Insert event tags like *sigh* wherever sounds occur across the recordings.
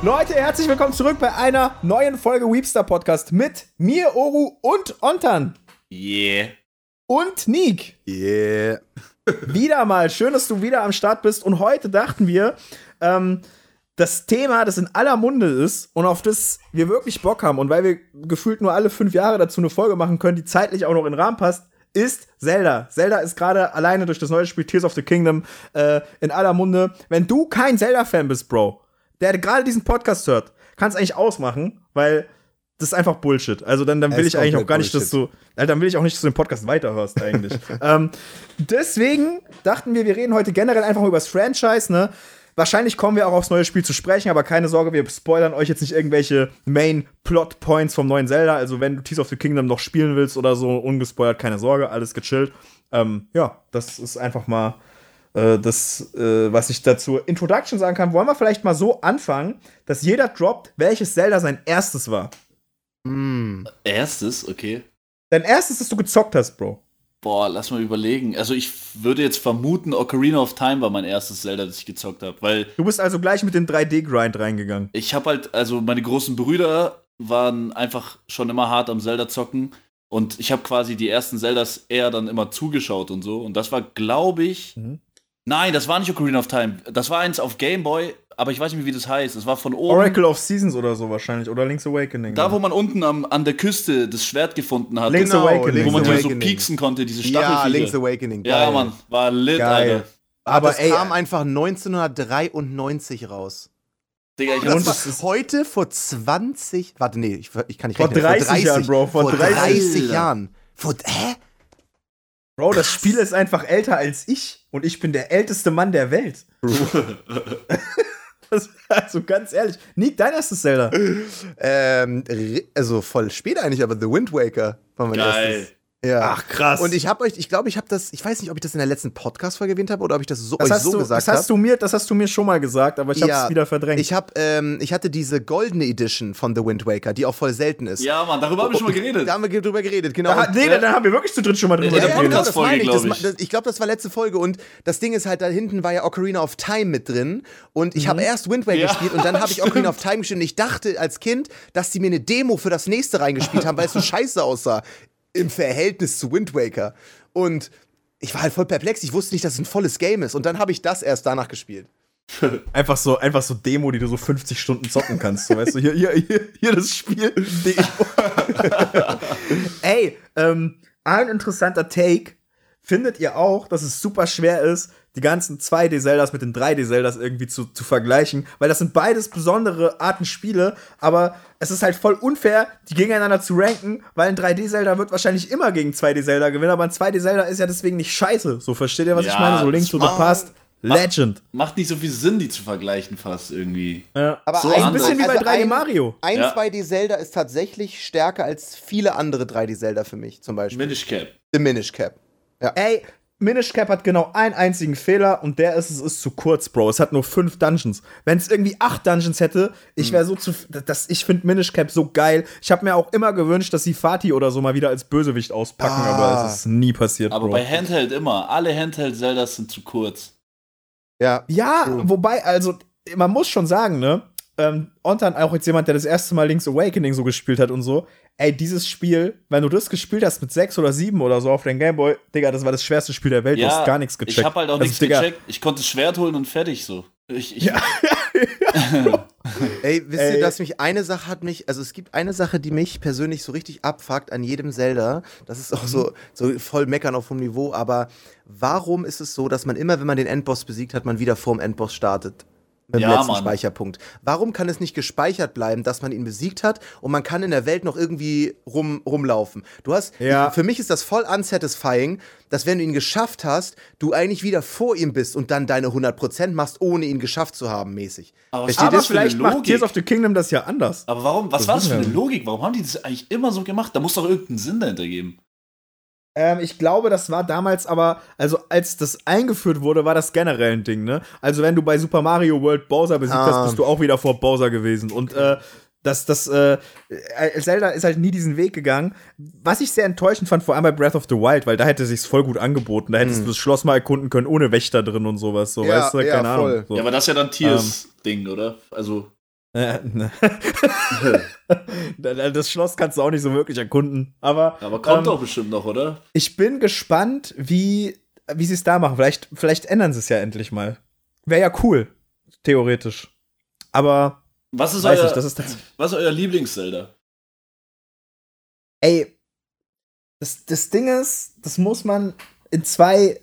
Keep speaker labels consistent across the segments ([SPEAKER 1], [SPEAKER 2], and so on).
[SPEAKER 1] Leute, herzlich willkommen zurück bei einer neuen Folge Weepstar Podcast mit mir, Oru und Ontan.
[SPEAKER 2] Yeah.
[SPEAKER 1] Und Nick.
[SPEAKER 3] Yeah. *laughs*
[SPEAKER 1] wieder mal. Schön, dass du wieder am Start bist. Und heute dachten wir, ähm, das Thema, das in aller Munde ist und auf das wir wirklich Bock haben und weil wir gefühlt nur alle fünf Jahre dazu eine Folge machen können, die zeitlich auch noch in den Rahmen passt, ist Zelda. Zelda ist gerade alleine durch das neue Spiel Tears of the Kingdom äh, in aller Munde. Wenn du kein Zelda-Fan bist, Bro, der gerade diesen Podcast hört, kannst eigentlich ausmachen, weil das ist einfach Bullshit. Also dann, dann will ich eigentlich auch gar nicht, dass du, also dann will ich auch nicht, dass du den Podcast weiterhörst eigentlich. *laughs* ähm, deswegen dachten wir, wir reden heute generell einfach über das Franchise, ne? Wahrscheinlich kommen wir auch aufs neue Spiel zu sprechen, aber keine Sorge, wir spoilern euch jetzt nicht irgendwelche Main-Plot-Points vom neuen Zelda. Also, wenn du Tears of the Kingdom noch spielen willst oder so, ungespoilert, keine Sorge, alles gechillt. Ähm, ja, das ist einfach mal das, äh, was ich dazu Introduction sagen kann. Wollen wir vielleicht mal so anfangen, dass jeder droppt, welches Zelda sein erstes war?
[SPEAKER 2] Mm. Erstes, okay.
[SPEAKER 1] Dein erstes, das du gezockt hast, Bro.
[SPEAKER 2] Boah, lass mal überlegen. Also ich würde jetzt vermuten, Ocarina of Time war mein erstes Zelda, das ich gezockt habe, weil
[SPEAKER 1] du bist also gleich mit dem 3D-Grind reingegangen.
[SPEAKER 2] Ich habe halt, also meine großen Brüder waren einfach schon immer hart am Zelda zocken und ich habe quasi die ersten Zeldas eher dann immer zugeschaut und so und das war, glaube ich, mhm. Nein, das war nicht Ocarina of Time, das war eins auf Game Boy aber ich weiß nicht, wie das heißt. Es war von oben.
[SPEAKER 1] Oracle of Seasons oder so wahrscheinlich. Oder Link's Awakening.
[SPEAKER 2] Da, wo man unten am, an der Küste das Schwert gefunden hat.
[SPEAKER 1] Link's genau, Awakening.
[SPEAKER 2] Wo man die so pieksen konnte, diese Stachelfliege.
[SPEAKER 3] Ja, Link's Awakening.
[SPEAKER 2] Geil. Ja, Mann. War lit,
[SPEAKER 3] Geil. Alter. Aber das ey, kam einfach 1993 raus.
[SPEAKER 2] Digga, ich
[SPEAKER 3] und das ist heute vor 20. Warte, nee, ich, ich kann nicht
[SPEAKER 1] vor rechnen. 30 vor 30 Jahren, Bro.
[SPEAKER 3] Vor, vor 30, 30 Jahren. Vor, hä?
[SPEAKER 1] Bro, das Spiel ist einfach älter als ich. Und ich bin der älteste Mann der Welt. *laughs* also ganz ehrlich, Nick, dein erstes Zelda.
[SPEAKER 3] Ähm, also voll spät eigentlich, aber The Wind Waker war mein
[SPEAKER 2] Geil.
[SPEAKER 3] erstes. Ja.
[SPEAKER 1] Ach krass.
[SPEAKER 3] Und ich habe euch, ich glaube, ich habe das, ich weiß nicht, ob ich das in der letzten Podcast-Folge erwähnt habe oder ob ich das so, das euch so
[SPEAKER 1] du,
[SPEAKER 3] gesagt
[SPEAKER 1] habe. Das hast du mir, das hast du mir schon mal gesagt, aber ich habe es wieder verdrängt.
[SPEAKER 3] Ich habe, ähm, ich hatte diese goldene Edition von The Wind Waker, die auch voll selten ist.
[SPEAKER 2] Ja, Mann, darüber haben wir schon mal geredet.
[SPEAKER 3] Da haben wir drüber geredet, genau.
[SPEAKER 1] Da, nee, da haben wir wirklich zu dritt schon mal drüber
[SPEAKER 3] ja,
[SPEAKER 1] geredet.
[SPEAKER 3] Ja, genau, das meine ich. Das, das, ich glaube, das war letzte Folge und das Ding ist halt, da hinten war ja Ocarina of Time mit drin und ich mhm. habe erst Wind Waker ja, gespielt und dann habe ich *laughs* Ocarina of Time gespielt und ich dachte als Kind, dass die mir eine Demo für das nächste reingespielt haben, weil es so *laughs* scheiße aussah im Verhältnis zu Wind Waker. Und ich war halt voll perplex. Ich wusste nicht, dass es ein volles Game ist. Und dann habe ich das erst danach gespielt. *laughs*
[SPEAKER 1] Einfach so, einfach so Demo, die du so 50 Stunden zocken kannst. So, weißt du, hier, hier, hier, hier das Spiel. *laughs* Ey, ähm, ein interessanter Take. Findet ihr auch, dass es super schwer ist, die ganzen 2D-Zeldas mit den 3D-Zeldas irgendwie zu, zu vergleichen, weil das sind beides besondere Arten Spiele, aber es ist halt voll unfair, die gegeneinander zu ranken, weil ein 3D-Zelda wird wahrscheinlich immer gegen 2D-Zelda gewinnen, aber ein 2D-Zelda ist ja deswegen nicht scheiße. So versteht ihr, was ja, ich meine? So Link to the Past. Legend.
[SPEAKER 2] Macht, macht, nicht so viel Sinn, die zu vergleichen, fast irgendwie.
[SPEAKER 1] Ja. Aber so ein bisschen wie bei 3D also Mario.
[SPEAKER 3] Ein ja. 2D-Zelda ist tatsächlich stärker als viele andere 3D-Zelda für mich, zum Beispiel.
[SPEAKER 2] Minish Cap.
[SPEAKER 3] The Minish Cap.
[SPEAKER 1] Ja. Ey, Minish Cap hat genau einen einzigen Fehler und der ist, es ist zu kurz, Bro. Es hat nur fünf Dungeons. Wenn es irgendwie acht Dungeons hätte, ich wäre so zu. Das, ich finde Minish Cap so geil. Ich habe mir auch immer gewünscht, dass sie Fatih oder so mal wieder als Bösewicht auspacken, ah. aber es ist nie passiert.
[SPEAKER 2] Aber
[SPEAKER 1] Bro.
[SPEAKER 2] bei Handheld immer. Alle Handheld-Zeldas sind zu kurz.
[SPEAKER 1] Ja. Ja, true. wobei, also, man muss schon sagen, ne? Ähm, Ontan auch jetzt jemand, der das erste Mal Link's Awakening so gespielt hat und so ey, dieses Spiel, wenn du das gespielt hast mit sechs oder sieben oder so auf deinem Gameboy, Digga, das war das schwerste Spiel der Welt, ja, du hast gar nichts gecheckt.
[SPEAKER 2] Ich hab halt auch also, nichts gecheckt. Ich konnte das Schwert holen und fertig so. Ich, ich
[SPEAKER 1] ja. *laughs*
[SPEAKER 3] Ey, wisst ihr, dass mich eine Sache hat mich, also es gibt eine Sache, die mich persönlich so richtig abfuckt an jedem Zelda. Das ist auch so, so voll meckern auf dem Niveau, aber warum ist es so, dass man immer, wenn man den Endboss besiegt hat, man wieder vorm Endboss startet? Mit dem ja, letzten Mann. Speicherpunkt. Warum kann es nicht gespeichert bleiben, dass man ihn besiegt hat und man kann in der Welt noch irgendwie rum, rumlaufen? Du hast, ja. für mich ist das voll unsatisfying, dass wenn du ihn geschafft hast, du eigentlich wieder vor ihm bist und dann deine 100% machst, ohne ihn geschafft zu haben, mäßig.
[SPEAKER 1] Aber, Versteht aber vielleicht macht Tears of the Kingdom das ja anders.
[SPEAKER 2] Aber warum, was das war das für eine Logik? Warum haben die das eigentlich immer so gemacht? Da muss doch irgendeinen Sinn dahinter geben.
[SPEAKER 1] Ähm, ich glaube, das war damals aber, also als das eingeführt wurde, war das generell ein Ding, ne? Also wenn du bei Super Mario World Bowser besiegt ah. hast, bist du auch wieder vor Bowser gewesen. Und äh, das, das, äh, äh, Zelda ist halt nie diesen Weg gegangen. Was ich sehr enttäuschend fand, vor allem bei Breath of the Wild, weil da hätte es sich voll gut angeboten. Da hättest mm. du das Schloss mal erkunden können, ohne Wächter drin und sowas, so,
[SPEAKER 3] ja,
[SPEAKER 1] weißt du?
[SPEAKER 3] Ja,
[SPEAKER 1] Keine
[SPEAKER 3] voll.
[SPEAKER 1] Ahnung. So.
[SPEAKER 2] Ja, aber das ist ja dann Tiers ähm, Ding, oder? Also.
[SPEAKER 1] Ne. *laughs* das Schloss kannst du auch nicht so wirklich erkunden. Aber,
[SPEAKER 2] Aber kommt
[SPEAKER 1] ähm,
[SPEAKER 2] doch bestimmt noch, oder?
[SPEAKER 1] Ich bin gespannt, wie, wie sie es da machen. Vielleicht, vielleicht ändern sie es ja endlich mal. Wäre ja cool, theoretisch. Aber
[SPEAKER 2] Was ist, euer,
[SPEAKER 1] nicht, ist
[SPEAKER 2] was ist euer Lieblings-Zelda?
[SPEAKER 1] Ey, das, das Ding ist, das muss man in zwei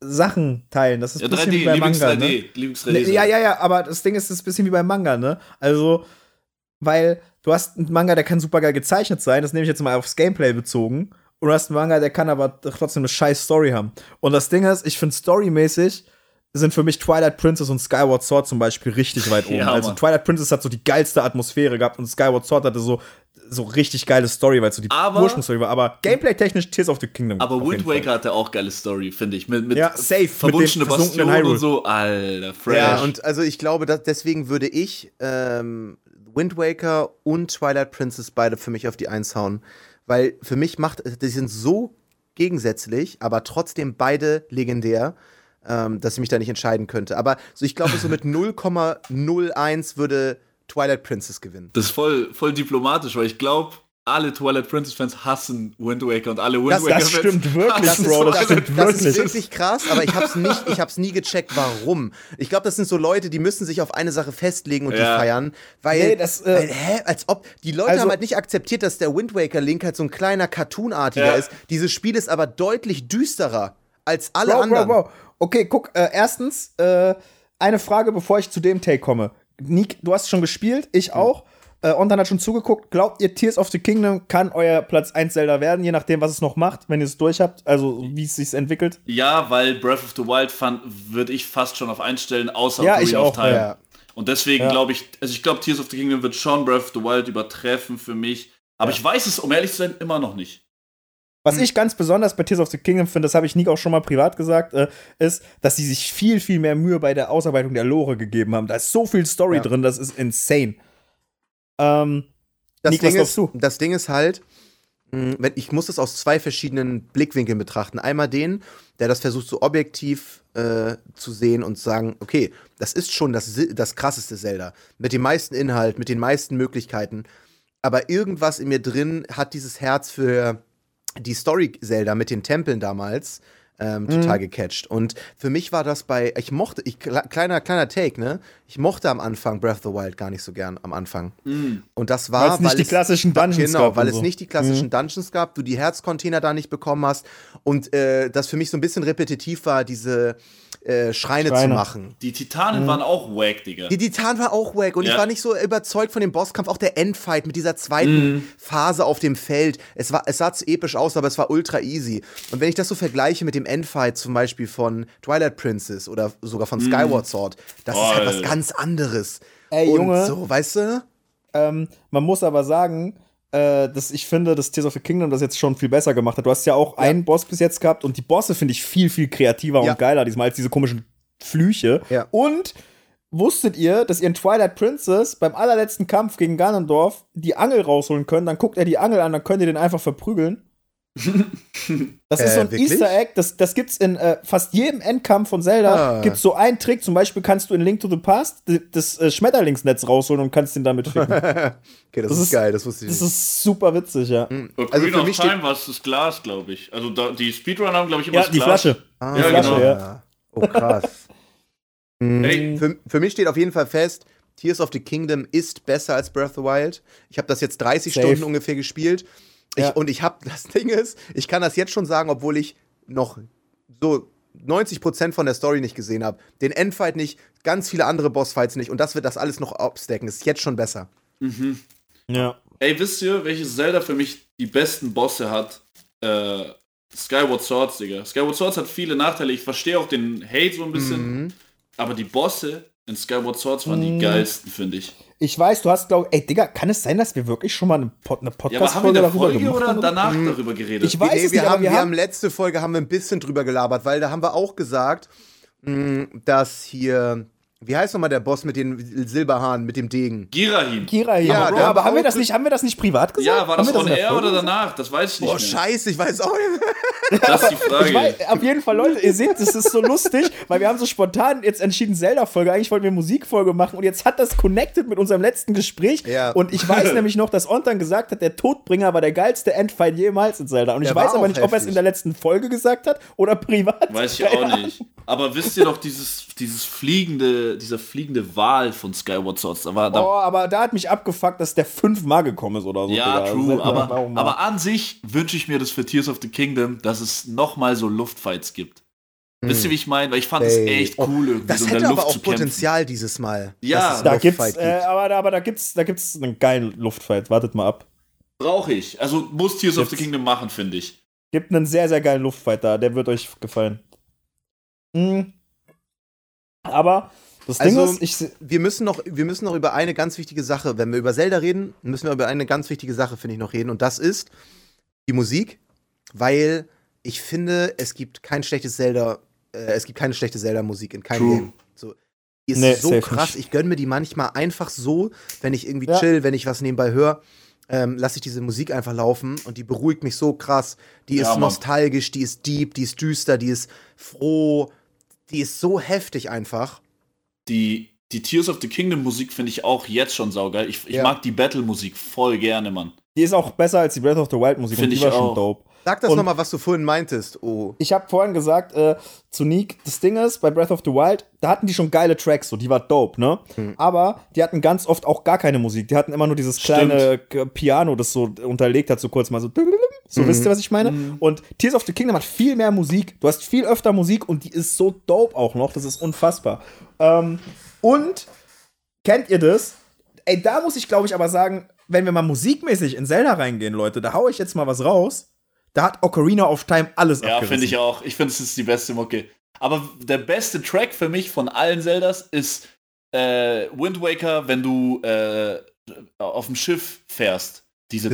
[SPEAKER 1] Sachen teilen. Das ist
[SPEAKER 2] Ja,
[SPEAKER 1] ein bisschen
[SPEAKER 2] 3D,
[SPEAKER 1] wie bei
[SPEAKER 2] Lieblings
[SPEAKER 1] Manga.
[SPEAKER 2] 3D.
[SPEAKER 1] Ne?
[SPEAKER 2] Lieblings 3D.
[SPEAKER 1] Ne, Ja, ja, ja, aber das Ding ist, das ist ein bisschen wie beim Manga, ne? Also, weil du hast einen Manga, der kann super geil gezeichnet sein, das nehme ich jetzt mal aufs Gameplay bezogen. Und du hast einen Manga, der kann aber trotzdem eine scheiß Story haben. Und das Ding ist, ich finde storymäßig sind für mich Twilight Princess und Skyward Sword zum Beispiel richtig weit *laughs* oben.
[SPEAKER 2] Ja,
[SPEAKER 1] also. Twilight Princess hat so die geilste Atmosphäre gehabt und Skyward Sword hatte so, so richtig geile Story, weil es so die Ursprungsstory war. Aber Gameplay-technisch Tears of the Kingdom.
[SPEAKER 2] Aber Wind. Waker hatte auch geile Story, finde ich. Mit, mit
[SPEAKER 1] Ja, safe, mit
[SPEAKER 2] Verwunschene
[SPEAKER 1] dem versunkenen
[SPEAKER 2] Bastion
[SPEAKER 1] Hyrule.
[SPEAKER 2] und so. Alter, fresh.
[SPEAKER 3] Ja, und also ich glaube, dass deswegen würde ich ähm, Wind Waker und Twilight Princess beide für mich auf die Eins hauen. Weil für mich macht, die sind so gegensätzlich, aber trotzdem beide legendär, ähm, dass ich mich da nicht entscheiden könnte. Aber so, ich glaube, so mit *laughs* 0,01 würde Twilight Princess gewinnen.
[SPEAKER 2] das ist voll, voll diplomatisch, weil ich glaube, alle Twilight Princess-Fans hassen Wind Waker und alle Wind
[SPEAKER 1] Das- das
[SPEAKER 2] Waker-Fans.
[SPEAKER 1] stimmt wirklich, Bro, das
[SPEAKER 2] Twilight
[SPEAKER 1] stimmt
[SPEAKER 3] Das ist
[SPEAKER 1] Wirklich?
[SPEAKER 3] wirklich krass, aber ich hab's nicht, ich hab's nie gecheckt, warum. Ich glaube, das sind so Leute, die müssen sich auf eine Sache festlegen und die
[SPEAKER 2] Ja.
[SPEAKER 3] feiern, weil,
[SPEAKER 1] Nee, das, äh,
[SPEAKER 3] weil, hä, als ob die Leute
[SPEAKER 1] also-
[SPEAKER 3] haben halt nicht akzeptiert, dass der Wind Waker Link halt so ein kleiner Cartoonartiger
[SPEAKER 2] Ja.
[SPEAKER 3] ist. Dieses Spiel ist aber deutlich düsterer als alle
[SPEAKER 1] Bro,
[SPEAKER 3] anderen.
[SPEAKER 1] Bro, Bro. Okay, guck, äh, erstens, äh, eine Frage, bevor ich zu dem Take komme. Nick, du hast schon gespielt, ich auch. Äh, und dann hat schon zugeguckt. Glaubt ihr, Tears of the Kingdom kann euer Platz 1 Zelda werden, je nachdem, was es noch macht, wenn ihr es durch habt, also wie es sich entwickelt?
[SPEAKER 2] Ja, weil Breath of the Wild fand, würde ich fast schon auf einstellen, außer
[SPEAKER 1] Ja,
[SPEAKER 2] Ocarina
[SPEAKER 1] ich
[SPEAKER 2] of
[SPEAKER 1] auch,
[SPEAKER 2] Time.
[SPEAKER 3] ja.
[SPEAKER 2] Und deswegen
[SPEAKER 1] Ja.
[SPEAKER 2] glaube ich, also ich glaube, Tears of the Kingdom wird schon Breath of the Wild übertreffen für mich. Aber
[SPEAKER 1] Ja.
[SPEAKER 2] ich weiß es, um ehrlich zu sein, immer noch nicht.
[SPEAKER 1] Was
[SPEAKER 3] Hm.
[SPEAKER 1] ich ganz besonders bei Tears of the Kingdom finde, das habe ich Nick auch schon mal privat gesagt, äh, ist, dass sie sich viel, viel mehr Mühe bei der Ausarbeitung der Lore gegeben haben. Da ist so viel Story
[SPEAKER 3] Ja.
[SPEAKER 1] drin, das ist insane. Ähm,
[SPEAKER 3] Das,
[SPEAKER 1] Nick, was
[SPEAKER 3] Ding
[SPEAKER 1] glaubst
[SPEAKER 3] ist,
[SPEAKER 1] du?
[SPEAKER 3] das Ding ist halt, mh, wenn, ich muss das aus zwei verschiedenen Blickwinkeln betrachten. Einmal den, der das versucht, so objektiv äh, zu sehen und zu sagen, okay, das ist schon das, das krasseste Zelda. Mit dem meisten Inhalt, mit den meisten Möglichkeiten. Aber irgendwas in mir drin hat dieses Herz für die Story-Zelda mit den Tempeln damals ähm,
[SPEAKER 1] Mhm.
[SPEAKER 3] total gecatcht. Und für mich war das bei, ich mochte, ich, kle- kleiner, kleiner Take, ne? Ich mochte am Anfang Breath of the Wild gar nicht so gern am Anfang. Und das war,
[SPEAKER 1] Weil es nicht die klassischen Dungeons
[SPEAKER 3] genau,
[SPEAKER 1] gab
[SPEAKER 3] weil
[SPEAKER 1] und
[SPEAKER 3] es nicht die klassischen Dungeons gab, du die Herzcontainer da nicht bekommen hast und äh, das für mich so ein bisschen repetitiv war, diese äh, Schreine, zu
[SPEAKER 1] Schreine.
[SPEAKER 3] machen.
[SPEAKER 2] Die Titanen waren auch wack, Digga.
[SPEAKER 3] Die Titan war auch wack und ich
[SPEAKER 2] Ja.
[SPEAKER 3] war nicht so überzeugt von dem Bosskampf, auch der Endfight mit dieser zweiten Phase auf dem Feld. Es, war, es sah zu episch aus, aber es war ultra easy. Und wenn ich das so vergleiche mit dem Endfight zum Beispiel von Twilight Princess oder sogar von Skyward Sword, das ist halt was
[SPEAKER 2] Voll.
[SPEAKER 3] ganz anderes.
[SPEAKER 1] Ey,
[SPEAKER 3] und
[SPEAKER 1] Junge.
[SPEAKER 3] so, weißt du?
[SPEAKER 1] Ähm, man muss aber sagen, äh, dass ich finde, dass Tears of the Kingdom das jetzt schon viel besser gemacht hat. Du hast ja auch einen Boss bis jetzt gehabt und die Bosse finde ich viel, viel kreativer
[SPEAKER 3] Ja.
[SPEAKER 1] und geiler diesmal als diese komischen Flüche.
[SPEAKER 3] Ja.
[SPEAKER 1] Und wusstet ihr, dass ihr in Twilight Princess beim allerletzten Kampf gegen Ganondorf die Angel rausholen könnt? Dann guckt er die Angel an, dann könnt ihr den einfach verprügeln. *laughs* Das ist
[SPEAKER 3] Äh,
[SPEAKER 1] so ein
[SPEAKER 3] wirklich?
[SPEAKER 1] Easter Egg, das, das gibt's in äh, fast jedem Endkampf von Zelda.
[SPEAKER 3] Ah.
[SPEAKER 1] Gibt's so einen Trick, zum Beispiel kannst du in Link to the Past das äh, Schmetterlingsnetz rausholen und kannst den damit *laughs* ficken.
[SPEAKER 3] Okay, das,
[SPEAKER 1] Das
[SPEAKER 3] ist,
[SPEAKER 1] ist-
[SPEAKER 3] geil, das wusste ich
[SPEAKER 1] Das
[SPEAKER 3] nicht.
[SPEAKER 1] ist super witzig, ja.
[SPEAKER 3] Also
[SPEAKER 2] Ocarina
[SPEAKER 3] für
[SPEAKER 2] of
[SPEAKER 3] mich steht
[SPEAKER 2] Time war es das Glas, glaube ich. Also da, die Speedrunner haben, glaube ich, immer
[SPEAKER 1] Ja,
[SPEAKER 2] das
[SPEAKER 1] die
[SPEAKER 2] Glas.
[SPEAKER 1] Flasche.
[SPEAKER 3] Ah,
[SPEAKER 1] die
[SPEAKER 2] Ja,
[SPEAKER 1] Flasche,
[SPEAKER 2] genau.
[SPEAKER 1] ja.
[SPEAKER 3] Oh, krass. Mm, *laughs*
[SPEAKER 2] Hey.
[SPEAKER 3] für, für mich steht auf jeden Fall fest, Tears of the Kingdom ist besser als Breath of the Wild. Ich habe das jetzt 30
[SPEAKER 1] Safe.
[SPEAKER 3] Stunden ungefähr gespielt. Ich,
[SPEAKER 1] Ja.
[SPEAKER 3] Und ich habe, *laughs* das Ding ist, ich kann das jetzt schon sagen, obwohl ich noch so 90% von der Story nicht gesehen habe. Den Endfight nicht, ganz viele andere Bossfights nicht. Und das wird das alles noch abstacken. Ist jetzt schon besser.
[SPEAKER 1] Ja.
[SPEAKER 2] Ey, wisst ihr, welches Zelda für mich die besten Bosse hat? Äh, Skyward Swords, Digga. Skyward Swords hat viele Nachteile. Ich verstehe auch den Hate so ein bisschen.
[SPEAKER 3] Mhm.
[SPEAKER 2] Aber die Bosse in Skyward Swords waren die geilsten, finde ich.
[SPEAKER 1] Ich weiß, du hast, glaube ey, Digga, kann es sein, dass wir wirklich schon mal eine, Pod eine
[SPEAKER 2] Ja, aber haben wir
[SPEAKER 1] Podcast-Folge
[SPEAKER 2] in der
[SPEAKER 1] darüber
[SPEAKER 2] Folge
[SPEAKER 1] gemacht
[SPEAKER 2] oder
[SPEAKER 1] haben?
[SPEAKER 2] danach darüber geredet?
[SPEAKER 1] Ich weiß
[SPEAKER 3] nee,
[SPEAKER 1] es
[SPEAKER 3] wir,
[SPEAKER 1] nicht,
[SPEAKER 3] haben,
[SPEAKER 1] wir
[SPEAKER 3] wir
[SPEAKER 1] haben-
[SPEAKER 3] haben letzte Folge haben wir ein bisschen drüber gelabert, weil da haben wir auch gesagt, mh, dass hier wie heißt nochmal der Boss mit den Silberhaaren, mit dem Degen?
[SPEAKER 2] Girahim.
[SPEAKER 1] Kira,
[SPEAKER 3] Ja,
[SPEAKER 1] ja,
[SPEAKER 3] der
[SPEAKER 1] aber haben wir das nicht, haben wir das nicht privat gesagt?
[SPEAKER 2] Ja, war das
[SPEAKER 1] wir
[SPEAKER 2] on
[SPEAKER 1] in der
[SPEAKER 2] air
[SPEAKER 1] Folge
[SPEAKER 2] oder danach? Das weiß ich nicht.
[SPEAKER 3] Boah, scheiße, ich weiß auch nicht.
[SPEAKER 2] Das ist die
[SPEAKER 1] Ich
[SPEAKER 2] Frage.
[SPEAKER 1] weiß, auf jeden Fall, Leute, ihr seht, das ist so lustig, weil wir haben so spontan jetzt entschieden, Zelda-Folge, eigentlich wollten wir Musikfolge machen und jetzt hat das connected mit unserem letzten Gespräch
[SPEAKER 3] Ja.
[SPEAKER 1] und ich weiß *laughs* nämlich noch, dass Ontan gesagt hat, der Todbringer war der geilste Endfight jemals in Zelda und ich
[SPEAKER 3] Der war
[SPEAKER 1] weiß aber nicht, ob er es
[SPEAKER 3] heftig.
[SPEAKER 1] in der letzten Folge gesagt hat oder privat.
[SPEAKER 2] Weiß ich auch nicht. Aber wisst ihr doch, dieses, dieses fliegende, dieser fliegende Wal von Skyward Sword, war, da,
[SPEAKER 1] Oh, aber da hat mich abgefuckt, dass der fünfmal gekommen ist oder so.
[SPEAKER 2] ja,
[SPEAKER 1] Digga.
[SPEAKER 2] true, aber, aber an sich wünsche ich mir das für Tears of the Kingdom, dass es nochmal so Luftfights gibt. Wisst ihr, wie ich meine? Weil ich fand es echt
[SPEAKER 3] Oh,
[SPEAKER 2] cool, irgendwie
[SPEAKER 3] Das
[SPEAKER 2] so in
[SPEAKER 3] hätte
[SPEAKER 2] der
[SPEAKER 3] aber
[SPEAKER 2] Luft
[SPEAKER 3] auch
[SPEAKER 2] zu kämpfen.
[SPEAKER 3] Potenzial dieses Mal.
[SPEAKER 2] Ja.
[SPEAKER 3] dass es
[SPEAKER 1] da gibt's,
[SPEAKER 3] Luftfight
[SPEAKER 1] äh,
[SPEAKER 3] gibt.
[SPEAKER 1] aber, aber da gibt's, da gibt's einen geilen Luftfight. Wartet mal ab.
[SPEAKER 2] Brauche ich. Also muss Tears of the Kingdom machen, finde ich.
[SPEAKER 1] Gibt einen sehr, sehr geilen Luftfight da. Der wird euch gefallen. Mhm. Aber das Ding
[SPEAKER 3] Also-
[SPEAKER 1] ist, ich,
[SPEAKER 3] wir müssen noch, wir müssen noch über eine ganz wichtige Sache, wenn wir über Zelda reden, müssen wir über eine ganz wichtige Sache, finde ich, noch reden. Und das ist die Musik, weil ich finde, es gibt kein schlechtes Zelda, äh, es gibt keine schlechte Zelda-Musik in keinem
[SPEAKER 2] True.
[SPEAKER 3] Game. So, die ist
[SPEAKER 1] Nee,
[SPEAKER 3] so krass.
[SPEAKER 1] nicht.
[SPEAKER 3] Ich gönne mir die manchmal einfach so, wenn ich irgendwie
[SPEAKER 1] Ja.
[SPEAKER 3] chill, wenn ich was nebenbei höre. Ähm, lasse ich diese Musik einfach laufen und die beruhigt mich so krass. Die
[SPEAKER 2] Ja,
[SPEAKER 3] ist
[SPEAKER 2] Mann.
[SPEAKER 3] nostalgisch, die ist deep, die ist düster, die ist froh, die ist so heftig einfach.
[SPEAKER 2] Die, die Tears of the Kingdom Musik finde ich auch jetzt schon saugeil. Ich, ich
[SPEAKER 3] Ja.
[SPEAKER 2] mag die Battle-Musik voll gerne, Mann.
[SPEAKER 1] die ist auch besser als die Breath of the Wild Musik. und
[SPEAKER 2] Find
[SPEAKER 1] die
[SPEAKER 2] ich
[SPEAKER 1] war schon
[SPEAKER 2] auch.
[SPEAKER 1] dope.
[SPEAKER 3] Sag das nochmal, was du vorhin meintest. Oh.
[SPEAKER 1] Ich habe vorhin gesagt, äh, zu Nick, das Ding ist, bei Breath of the Wild, da hatten die schon geile Tracks, so, die war dope, ne?
[SPEAKER 3] Hm.
[SPEAKER 1] Aber die hatten ganz oft auch gar keine Musik. Die hatten immer nur dieses kleine K- Piano, das so unterlegt hat, so kurz mal so. So,
[SPEAKER 3] Mhm.
[SPEAKER 1] wisst ihr, was ich meine? Und Tears of the Kingdom hat viel mehr Musik. Du hast viel öfter Musik und die ist so dope auch noch. Das ist unfassbar. Ähm, und kennt ihr das? Ey, da muss ich, glaube ich, aber sagen, wenn wir mal musikmäßig in Zelda reingehen, Leute, da hau ich jetzt mal was raus. Da hat Ocarina of Time alles
[SPEAKER 2] Ja, finde ich auch. Ich finde, es ist die beste Mucke. Aber der beste Track für mich von allen Zeldas ist äh, Wind Waker, wenn du äh, auf dem Schiff fährst. Diese.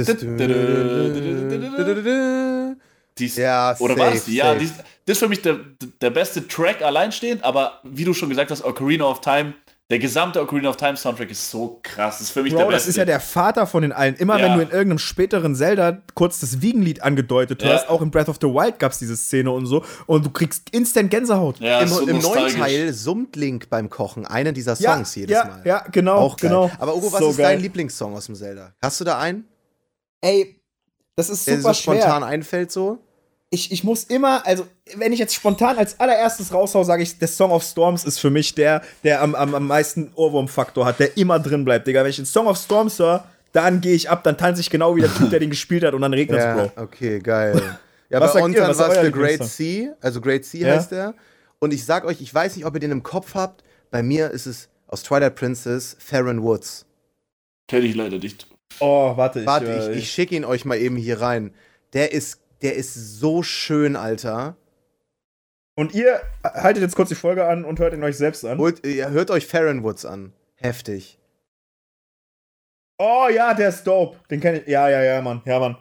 [SPEAKER 3] Das-
[SPEAKER 2] Dies,
[SPEAKER 3] Ja,
[SPEAKER 2] oder
[SPEAKER 3] safe,
[SPEAKER 2] das die? Ja, dies, das ist für mich der, der beste Track alleinstehend, aber wie du schon gesagt hast, Ocarina of Time, der gesamte Ocarina of Time Soundtrack ist so krass. Das ist für mich der
[SPEAKER 1] Bro, das
[SPEAKER 2] beste.
[SPEAKER 1] ist ja der Vater von den allen. Immer
[SPEAKER 2] Ja.
[SPEAKER 1] wenn du in irgendeinem späteren Zelda kurz das Wiegenlied angedeutet
[SPEAKER 2] Ja.
[SPEAKER 1] hast, auch in Breath of the Wild gab es diese Szene und so, und du kriegst instant Gänsehaut.
[SPEAKER 2] ja,
[SPEAKER 3] Im,
[SPEAKER 2] so
[SPEAKER 3] im neuen. Teil summt Link beim Kochen einen dieser Songs jedes
[SPEAKER 1] ja,
[SPEAKER 3] Mal.
[SPEAKER 1] Ja, genau,
[SPEAKER 3] Auch geil.
[SPEAKER 1] genau.
[SPEAKER 3] Aber Ugo, was
[SPEAKER 1] So
[SPEAKER 3] ist
[SPEAKER 1] geil.
[SPEAKER 3] dein Lieblingssong aus dem Zelda? Hast du da einen,
[SPEAKER 1] Ey, das ist
[SPEAKER 3] der
[SPEAKER 1] super
[SPEAKER 3] so spontan
[SPEAKER 1] schwer.
[SPEAKER 3] einfällt so?
[SPEAKER 1] Ich, ich muss immer, also wenn ich jetzt spontan als allererstes raushau, sage ich, der Song of Storms ist für mich der, der am, am, am meisten Ohrwurmfaktor hat, der immer drin bleibt, Digga. Wenn ich den Song of Storms höre, dann gehe ich ab, dann tanze ich genau wie der Typ, der den gespielt hat und dann regnet es, Bro.
[SPEAKER 3] okay, geil. *laughs* Ja,
[SPEAKER 1] Was
[SPEAKER 3] bei
[SPEAKER 1] sagt ihr? Ist
[SPEAKER 3] war es The Great? Sea, also Great Sea
[SPEAKER 1] Ja?
[SPEAKER 3] heißt der. Und ich sag euch, ich weiß nicht, ob ihr den im Kopf habt, bei mir ist es aus Twilight Princess Farron Woods.
[SPEAKER 2] Kenn ich leider nicht.
[SPEAKER 1] Oh, warte, ich,
[SPEAKER 3] Warte,
[SPEAKER 1] äh,
[SPEAKER 3] ich, ich schicke ihn euch mal eben hier rein. Der ist, der ist so schön, Alter.
[SPEAKER 1] Und ihr haltet jetzt kurz die Folge an und hört ihn euch selbst an.
[SPEAKER 3] Holt, ihr hört euch Farron Woods an. Heftig.
[SPEAKER 1] Oh ja, der ist dope. Den kenne ich. Ja, ja, ja, Mann. Ja, Mann.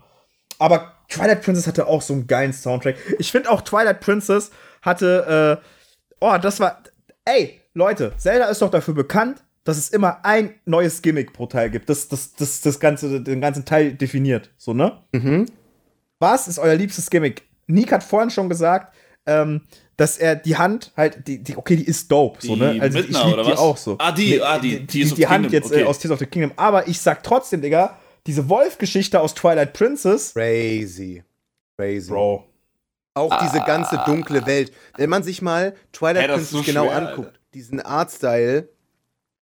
[SPEAKER 1] Aber Twilight Princess hatte auch so einen geilen Soundtrack. Ich finde auch Twilight Princess hatte, äh, oh, das war, ey, Leute, Zelda ist doch dafür bekannt, dass es immer ein neues Gimmick pro Teil gibt, das, das, das, das ganze, den ganzen Teil definiert, so, ne?
[SPEAKER 3] Mhm.
[SPEAKER 1] Was ist euer liebstes Gimmick? Nick hat vorhin schon gesagt, ähm, dass er die Hand halt, die, die okay, die ist dope, so,
[SPEAKER 2] Die
[SPEAKER 1] ne? Also ich
[SPEAKER 2] Midna,
[SPEAKER 1] lieb
[SPEAKER 2] oder
[SPEAKER 1] die
[SPEAKER 2] was?
[SPEAKER 1] auch so.
[SPEAKER 2] Ah, die, ah, die,
[SPEAKER 1] die, die,
[SPEAKER 2] of
[SPEAKER 1] die Hand
[SPEAKER 2] Kingdom,
[SPEAKER 1] jetzt äh,
[SPEAKER 2] okay.
[SPEAKER 1] aus Tears of the Kingdom. Aber ich sag trotzdem, Digga, diese Wolf-Geschichte aus Twilight Princess,
[SPEAKER 3] Crazy. Crazy.
[SPEAKER 1] Bro.
[SPEAKER 3] Auch diese ganze dunkle Welt. Wenn man sich mal Twilight
[SPEAKER 2] Ey, das ist
[SPEAKER 3] Princess
[SPEAKER 2] so
[SPEAKER 3] genau
[SPEAKER 2] schwer,
[SPEAKER 3] anguckt,
[SPEAKER 2] Alter.
[SPEAKER 3] diesen Artstyle,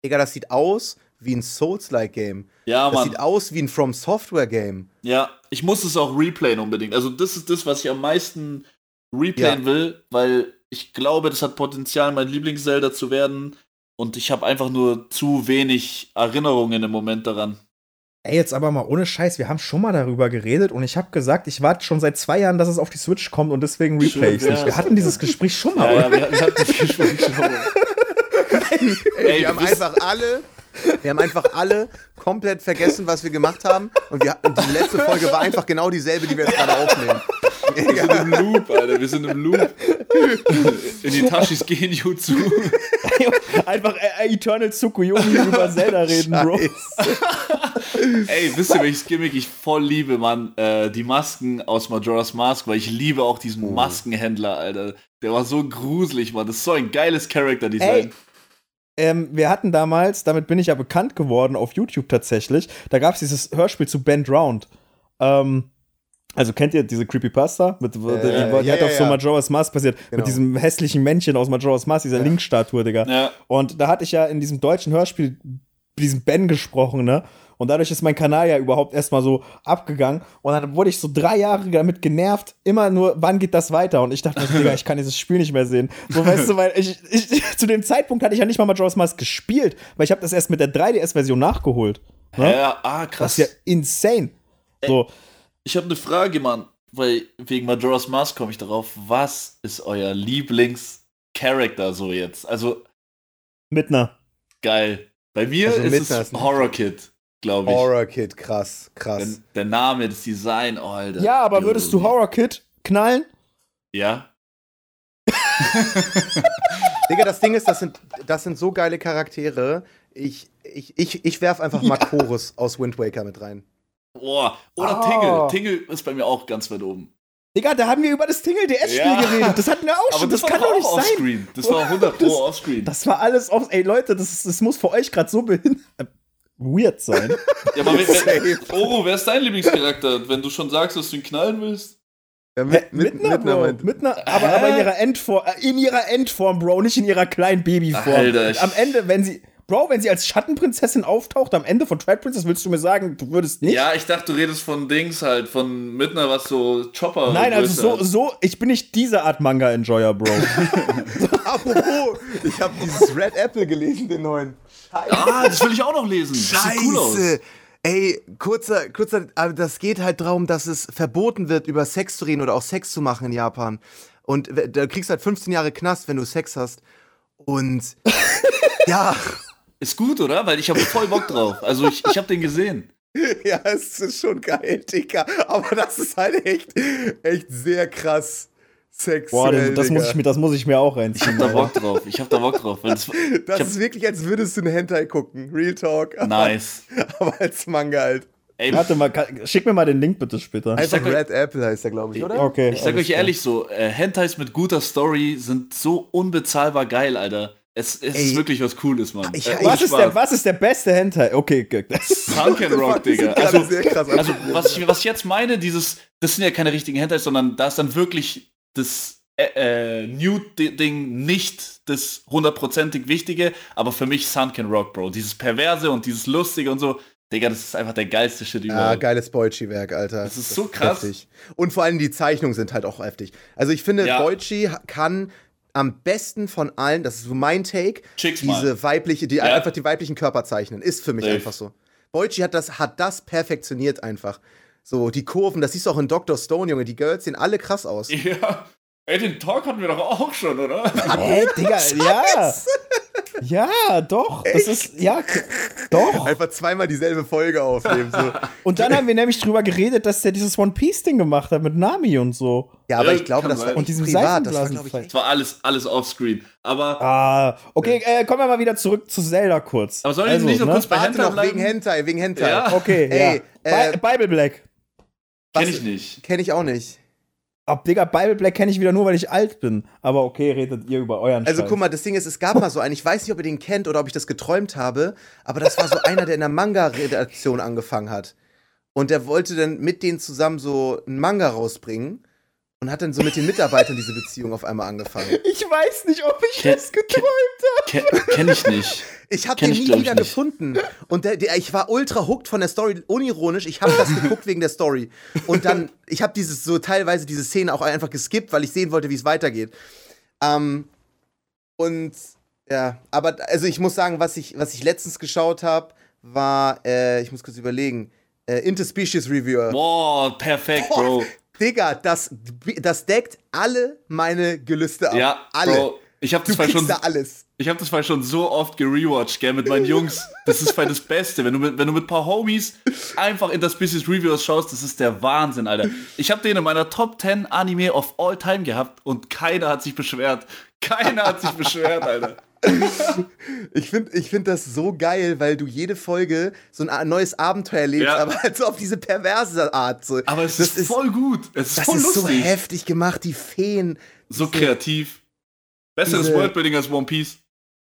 [SPEAKER 3] Digga, das sieht aus wie ein Souls-like-Game.
[SPEAKER 2] Ja,
[SPEAKER 3] Das
[SPEAKER 2] Mann.
[SPEAKER 3] sieht aus wie ein From Software-Game.
[SPEAKER 2] Ja, ich muss es auch replayen unbedingt. Also das ist das, was ich am meisten replayen
[SPEAKER 3] Ja.
[SPEAKER 2] will, weil ich glaube, das hat Potenzial, mein Lieblings-Zelda zu werden. Und ich habe einfach nur zu wenig Erinnerungen im Moment daran.
[SPEAKER 1] Ey, jetzt aber mal ohne Scheiß, wir haben schon mal darüber geredet und ich habe gesagt, ich warte schon seit zwei Jahren, dass es auf die Switch kommt und deswegen replay ich
[SPEAKER 2] Schön
[SPEAKER 1] nicht. Wir hatten dieses Gespräch schon mal,
[SPEAKER 2] Ja,
[SPEAKER 1] oder?
[SPEAKER 2] ja, wir, hatten das Gespräch schon. Ey,
[SPEAKER 3] wir haben einfach alle, wir haben einfach alle komplett vergessen, was wir gemacht haben. Und, wir, und die letzte Folge war einfach genau dieselbe, die wir jetzt gerade aufnehmen.
[SPEAKER 2] Wir sind im Loop, Alter. Wir sind im Loop. In die Tashis Genjutsu.
[SPEAKER 1] Einfach äh, Eternal Tsukuyomi über Zelda reden, Bro.
[SPEAKER 2] Ey, wisst ihr, welches Gimmick ich voll liebe, Mann? Äh, die Masken aus Majora's Mask, weil ich liebe auch diesen
[SPEAKER 3] Oh.
[SPEAKER 2] Maskenhändler, Alter. Der war so gruselig, Mann. Das ist so ein geiles Charakter-Design.
[SPEAKER 1] Ähm, wir hatten damals, damit bin ich ja bekannt geworden auf YouTube tatsächlich, da gab es dieses Hörspiel zu Ben Drowned. Ähm, also kennt ihr diese Creepypasta? Mit, die, die, die
[SPEAKER 3] ja,
[SPEAKER 1] hat
[SPEAKER 3] ja,
[SPEAKER 1] auf so
[SPEAKER 3] ja.
[SPEAKER 1] Majora's Mask basiert.
[SPEAKER 3] Genau.
[SPEAKER 1] Mit diesem hässlichen Männchen aus Majora's Mask, dieser Link-Statue, Digga.
[SPEAKER 2] Ja.
[SPEAKER 1] Und da hatte ich ja in diesem deutschen Hörspiel diesen Ben gesprochen, ne? Und dadurch ist mein Kanal ja überhaupt erstmal so abgegangen. Und dann wurde ich so drei Jahre damit genervt, immer nur, wann geht das weiter? Und ich dachte, Digga, ich kann dieses Spiel nicht mehr sehen. So, weißt du, weil ich, ich *laughs* zu dem Zeitpunkt hatte ich ja nicht mal Majora's Mask gespielt, weil ich habe das erst mit der 3DS-Version nachgeholt. Ne?
[SPEAKER 2] Ja, ah,
[SPEAKER 1] Das
[SPEAKER 2] krass.
[SPEAKER 1] ist ja insane. So,
[SPEAKER 2] Ich habe eine Frage, Mann, weil wegen Majora's Mask komme ich darauf. Was ist euer Lieblings-Charakter so jetzt? Also,
[SPEAKER 1] einer.
[SPEAKER 2] geil. Bei mir
[SPEAKER 3] Also
[SPEAKER 2] ist
[SPEAKER 3] Midna
[SPEAKER 2] es
[SPEAKER 3] ist
[SPEAKER 2] Horror Kid, glaube ich.
[SPEAKER 3] Horror Kid, krass, krass.
[SPEAKER 2] Der, der Name, das Design, oh, Alter.
[SPEAKER 1] Ja, aber würdest du Horror Kid knallen?
[SPEAKER 2] Ja. *laughs*
[SPEAKER 3] Digga, das Ding ist, das sind, das sind so geile Charaktere. Ich, ich, ich, ich werf einfach mal Chorus aus Wind Waker mit rein.
[SPEAKER 2] Boah. Oder
[SPEAKER 1] Ah.
[SPEAKER 2] Tingle. Tingle ist bei mir auch ganz weit oben.
[SPEAKER 1] Digga, da haben wir über das Tingle DS-Spiel
[SPEAKER 2] Ja.
[SPEAKER 1] geredet. Das hatten wir auch schon. Das,
[SPEAKER 2] war
[SPEAKER 1] kann
[SPEAKER 2] doch
[SPEAKER 1] nicht
[SPEAKER 2] auch
[SPEAKER 1] sein.
[SPEAKER 2] offscreen. Das war 100
[SPEAKER 1] Das-
[SPEAKER 2] Pro offscreen.
[SPEAKER 1] Das war alles auf. Ey, Leute, das, ist, das muss für euch gerade so behindert. Weird sein.
[SPEAKER 2] Ja, aber wer, wer, *laughs* Oro, wer ist dein Lieblingscharakter, wenn du schon sagst, dass du ihn knallen willst?
[SPEAKER 3] Ja,
[SPEAKER 1] Hä, mit, einer, Bro.
[SPEAKER 3] meint-
[SPEAKER 1] Mit einer, aber, aber in ihrer Endform, äh, in ihrer Endform, Bro, nicht in ihrer kleinen Babyform.
[SPEAKER 2] Alter, ich-
[SPEAKER 1] Am Ende, wenn sie, Bro, wenn sie als Schattenprinzessin auftaucht, am Ende von Twilight Princess, willst du mir sagen, du würdest nicht?
[SPEAKER 2] Ja, ich dachte, du redest von Dings halt, von Midna, was so Chopper.
[SPEAKER 1] Nein, also so,
[SPEAKER 2] hat.
[SPEAKER 1] so, ich bin nicht diese Art Manga-Enjoyer, Bro. *laughs* *laughs*
[SPEAKER 3] Apropos, ich habe dieses Red Apple gelesen, den neuen.
[SPEAKER 2] Ah, das will ich auch noch lesen. Das sieht cool aus.
[SPEAKER 3] Scheiße. Ey, kurzer, kurzer, aber das geht halt darum, dass es verboten wird, über Sex zu reden oder auch Sex zu machen in Japan. Und da kriegst halt 15 Jahre Knast, wenn du Sex hast. Und *laughs* ja,
[SPEAKER 2] Ist gut, oder? Weil ich habe voll Bock drauf. Also ich, ich habe den gesehen.
[SPEAKER 3] ja, es ist schon geil, Digga. Aber das ist halt echt, echt sehr krass sexuell.
[SPEAKER 1] Boah, das, das, muss ich mir, das muss ich mir auch
[SPEAKER 2] Ich
[SPEAKER 1] reinziehen.
[SPEAKER 2] hab da. Bock drauf. Ich hab da Bock drauf. Das, *laughs*
[SPEAKER 3] Das
[SPEAKER 2] ich
[SPEAKER 3] ist wirklich, als würdest du einen Hentai gucken. Real Talk. *laughs*
[SPEAKER 2] nice.
[SPEAKER 3] Aber als Manga halt.
[SPEAKER 2] Ey,
[SPEAKER 1] Warte mal, kann, schick mir mal den Link bitte später.
[SPEAKER 3] Einfach
[SPEAKER 2] sag euch-
[SPEAKER 3] Red Apple heißt der, glaube ich, oder?
[SPEAKER 1] Okay.
[SPEAKER 2] ich sag euch ehrlich so, äh, Hentais mit guter Story sind so unbezahlbar geil, Alter. Es, es ist wirklich was Cooles, Mann.
[SPEAKER 3] Ich-
[SPEAKER 2] Äh,
[SPEAKER 3] ich-
[SPEAKER 1] Was ist, der, was ist der beste Hentai? Okay, okay.
[SPEAKER 2] Sunken *laughs* Rock, Digga.
[SPEAKER 3] gerade
[SPEAKER 2] Also,
[SPEAKER 3] sehr krass
[SPEAKER 2] also was, ich, was ich jetzt meine, dieses, das sind ja keine richtigen Hentais, sondern da ist dann wirklich das äh, äh, Nude-Ding nicht das hundertprozentig Wichtige, aber für mich Sunken Rock, Bro. Dieses Perverse und dieses Lustige und so, Digga, das ist einfach der geilste Shit
[SPEAKER 3] Ja,
[SPEAKER 2] überhaupt.
[SPEAKER 3] geiles Boichi-Werk, Alter.
[SPEAKER 2] Das ist so krass.
[SPEAKER 3] Heftig. Und vor allem die Zeichnungen sind halt auch heftig. Also ich finde,
[SPEAKER 2] Ja.
[SPEAKER 3] Boichi kann am besten von allen, das ist so mein Take,
[SPEAKER 2] Chicks
[SPEAKER 3] diese
[SPEAKER 2] mal.
[SPEAKER 3] weibliche, die
[SPEAKER 2] Ja.
[SPEAKER 3] einfach die weiblichen Körper zeichnen. Ist für mich
[SPEAKER 2] Safe.
[SPEAKER 3] einfach so. Boichi hat das, hat das perfektioniert einfach. So, die Kurven, das siehst du auch in Dr. Stone, Junge, die Girls sehen alle krass aus. *laughs*
[SPEAKER 2] Ja. Ey, den Talk hatten wir doch auch schon, oder?
[SPEAKER 1] Hä, Digga, ja. *laughs* Ja, doch. Das ist, ja, doch.
[SPEAKER 3] Einfach zweimal dieselbe Folge aufnehmen. So. *laughs*
[SPEAKER 1] Und dann haben wir nämlich drüber geredet, dass der dieses One Piece Ding gemacht hat mit Nami und so.
[SPEAKER 3] Ja, aber
[SPEAKER 2] Ja,
[SPEAKER 3] ich glaube, das war
[SPEAKER 2] sein.
[SPEAKER 1] Und
[SPEAKER 3] echt
[SPEAKER 1] diesem
[SPEAKER 3] privat. Das war, ich,
[SPEAKER 2] Das war alles, alles offscreen. Aber,
[SPEAKER 1] Ah, okay, äh, kommen wir mal wieder zurück zu Zelda kurz.
[SPEAKER 2] aber soll ich
[SPEAKER 1] Also,
[SPEAKER 2] nicht noch
[SPEAKER 1] ne?
[SPEAKER 2] kurz bei Hentai
[SPEAKER 3] noch,
[SPEAKER 2] bleiben?
[SPEAKER 3] wegen Hentai, wegen Hentai.
[SPEAKER 2] Ja.
[SPEAKER 1] Okay,
[SPEAKER 3] Ey,
[SPEAKER 1] ja.
[SPEAKER 3] äh,
[SPEAKER 1] Bi Bible Black.
[SPEAKER 2] Kenn ich nicht.
[SPEAKER 3] Kenne ich auch nicht.
[SPEAKER 1] Ab, Digga, Bible Black kenne ich wieder nur, weil ich alt bin. Aber okay, redet ihr über euren
[SPEAKER 3] Also
[SPEAKER 1] Scheiß.
[SPEAKER 3] guck mal, das Ding ist, es gab mal so einen, ich weiß nicht, ob ihr den kennt oder ob ich das geträumt habe, aber das war so *laughs* einer, der in der Manga-Redaktion angefangen hat. Und der wollte dann mit denen zusammen so einen Manga rausbringen und hat dann so mit den Mitarbeitern diese Beziehung auf einmal angefangen. *laughs*
[SPEAKER 1] Ich weiß nicht, ob ich
[SPEAKER 2] Ke-
[SPEAKER 1] das geträumt
[SPEAKER 2] Ke kenn ich nicht.
[SPEAKER 3] Ich habe den nie wieder
[SPEAKER 2] nicht.
[SPEAKER 3] gefunden. Und der, der, ich war ultra hooked von der Story, unironisch. Ich habe das *laughs* geguckt wegen der Story. Und dann, ich habe dieses so teilweise diese Szene auch einfach geskippt, weil ich sehen wollte, wie es weitergeht. Ähm, und ja, aber also ich muss sagen, was ich, was ich letztens geschaut habe, war, äh, ich muss kurz überlegen, äh, Interspecies Reviewer.
[SPEAKER 2] Boah, perfekt, Bro.
[SPEAKER 3] Digga, das, das deckt alle meine Gelüste ab.
[SPEAKER 2] Ja,
[SPEAKER 3] alle.
[SPEAKER 2] Bro. Ich habe das mal
[SPEAKER 3] kriegst
[SPEAKER 2] schon
[SPEAKER 3] da alles.
[SPEAKER 2] Ich habe das mal schon so oft gerewatcht, gell, mit meinen Jungs. Das ist voll das Beste. Wenn du mit, wenn du mit ein paar Homies einfach in das Species Reviews schaust, das ist der Wahnsinn, Alter. Ich habe den in meiner Top 10 Anime of all time gehabt und keiner hat sich beschwert. Keiner hat sich beschwert, Alter. *laughs*
[SPEAKER 3] Ich finde ich find das so geil, weil du jede Folge so ein neues Abenteuer erlebst,
[SPEAKER 2] Ja.
[SPEAKER 3] aber halt so auf diese perverse Art. So.
[SPEAKER 2] Aber es
[SPEAKER 3] das
[SPEAKER 2] ist, voll gut. Es ist
[SPEAKER 3] das
[SPEAKER 2] voll
[SPEAKER 3] ist so
[SPEAKER 2] lustig.
[SPEAKER 3] heftig gemacht, die Feen.
[SPEAKER 2] So kreativ. Besseres
[SPEAKER 3] diese-
[SPEAKER 2] Worldbuilding als One Piece.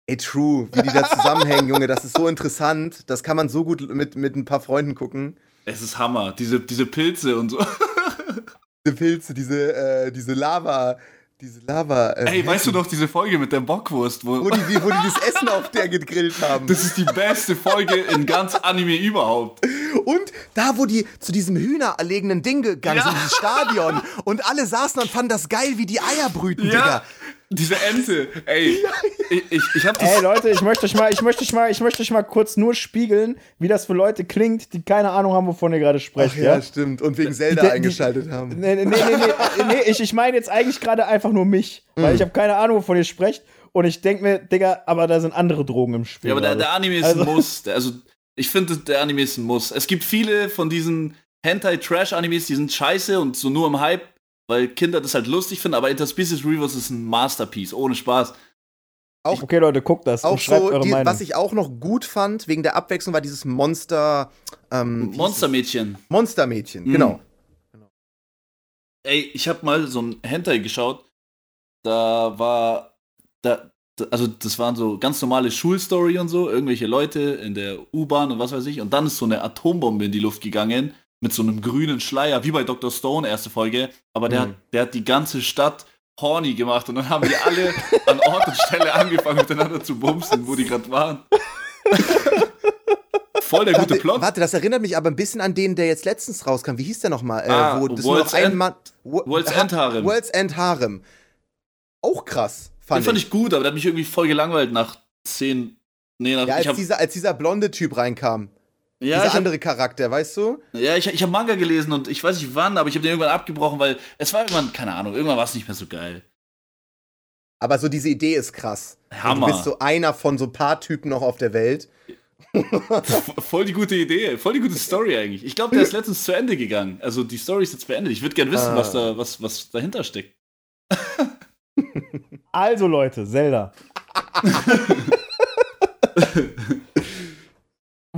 [SPEAKER 3] Ey, true, wie die da zusammenhängen, Junge, das ist so interessant. Das kann man so gut mit, mit ein paar Freunden gucken.
[SPEAKER 2] Es ist Hammer. Diese, diese Pilze und so. *laughs*
[SPEAKER 3] Diese Pilze, diese, äh, diese Lava, diese Lava. Äh,
[SPEAKER 2] Ey, weißt du noch diese Folge mit der Bockwurst, wo,
[SPEAKER 3] Wo die, wo die das Essen auf der gegrillt haben.
[SPEAKER 2] das ist die beste Folge in ganz Anime überhaupt.
[SPEAKER 3] Und da, wo die zu diesem hühnererlegenen Ding gegangen
[SPEAKER 2] Ja.
[SPEAKER 3] sind, dieses Stadion. Und alle saßen und fanden das geil, wie die Eier brüten, Digga.
[SPEAKER 2] Diese Ente. Ey, *laughs* ich, ich, ich hab das.
[SPEAKER 1] Ey Leute, ich möchte euch mal, ich möchte euch mal, ich möchte euch mal kurz nur spiegeln, wie das für Leute klingt, die keine Ahnung haben, wovon ihr gerade sprecht,
[SPEAKER 3] Ach
[SPEAKER 1] ja?
[SPEAKER 3] stimmt. Und wegen Zelda
[SPEAKER 1] Die- die-
[SPEAKER 3] eingeschaltet haben.
[SPEAKER 1] Nee, nee, nee, nee, nee, nee ich, ich meine jetzt eigentlich gerade einfach nur mich, weil ich habe keine Ahnung, wovon ihr sprecht und ich denke mir, Digga, aber da sind andere Drogen im Spiel.
[SPEAKER 2] Ja, aber der, der Anime ist
[SPEAKER 1] Also-
[SPEAKER 2] ein Muss. Der, also, ich finde, der Anime ist ein Muss. Es gibt viele von diesen Hentai-Trash-Animes, die sind scheiße und so nur im Hype, weil Kinder das halt lustig finden, aber Interspecies Reverse ist ein Masterpiece, ohne Spaß.
[SPEAKER 1] Okay, Leute, guckt das
[SPEAKER 3] Auch so,
[SPEAKER 1] eure
[SPEAKER 3] die, was ich auch noch gut fand, wegen der Abwechslung, war dieses Monster. Ähm,
[SPEAKER 2] Monstermädchen.
[SPEAKER 3] Monstermädchen,
[SPEAKER 2] Mhm.
[SPEAKER 3] genau.
[SPEAKER 2] Ey, ich habe mal so ein Hentai geschaut. Da war. Da, da- also, das waren so ganz normale Schulstory und so. Irgendwelche Leute in der U-Bahn und was weiß ich. Und dann ist so eine Atombombe in die Luft gegangen. Mit so einem grünen Schleier, wie bei Dr. Stone, erste Folge. Aber der,
[SPEAKER 3] Mhm.
[SPEAKER 2] hat, der hat die ganze Stadt horny gemacht. Und dann haben die alle an Ort und Stelle *laughs* angefangen, miteinander zu bumsen, wo die gerade waren. *laughs* Voll der gute Plot.
[SPEAKER 3] warte, das erinnert mich aber ein bisschen an den, der jetzt letztens rauskam. Wie hieß der nochmal? Äh,
[SPEAKER 2] Ah,
[SPEAKER 3] wo das
[SPEAKER 2] World's
[SPEAKER 3] nur noch ein
[SPEAKER 2] End-
[SPEAKER 3] Mann. Wo-
[SPEAKER 2] World's End Harem.
[SPEAKER 3] World's End Harem. Auch krass.
[SPEAKER 2] Den
[SPEAKER 3] Fand,
[SPEAKER 2] fand
[SPEAKER 3] ich.
[SPEAKER 2] ich gut, aber der hat mich irgendwie voll gelangweilt nach zehn. Nee, nach,
[SPEAKER 3] Ja,
[SPEAKER 2] ich
[SPEAKER 3] als,
[SPEAKER 2] hab,
[SPEAKER 3] dieser, als dieser blonde Typ reinkam.
[SPEAKER 2] Ja,
[SPEAKER 3] dieser
[SPEAKER 2] ich hab,
[SPEAKER 3] andere Charakter, weißt du?
[SPEAKER 2] Ja, ich, ich habe Manga gelesen und ich weiß nicht wann, aber ich habe den irgendwann abgebrochen, weil es war irgendwann, keine Ahnung, irgendwann war es nicht mehr so geil.
[SPEAKER 3] Aber so diese Idee ist krass.
[SPEAKER 2] Hammer.
[SPEAKER 3] Du bist so einer von so paar Typen noch auf der Welt.
[SPEAKER 2] Voll die gute Idee, voll die gute Story eigentlich. Ich glaube, der ist letztens zu Ende gegangen. Also die Story ist jetzt beendet. Ich würde gerne wissen,
[SPEAKER 3] Ah.
[SPEAKER 2] was, da, was, was dahinter steckt.
[SPEAKER 1] Also Leute, Zelda. *laughs*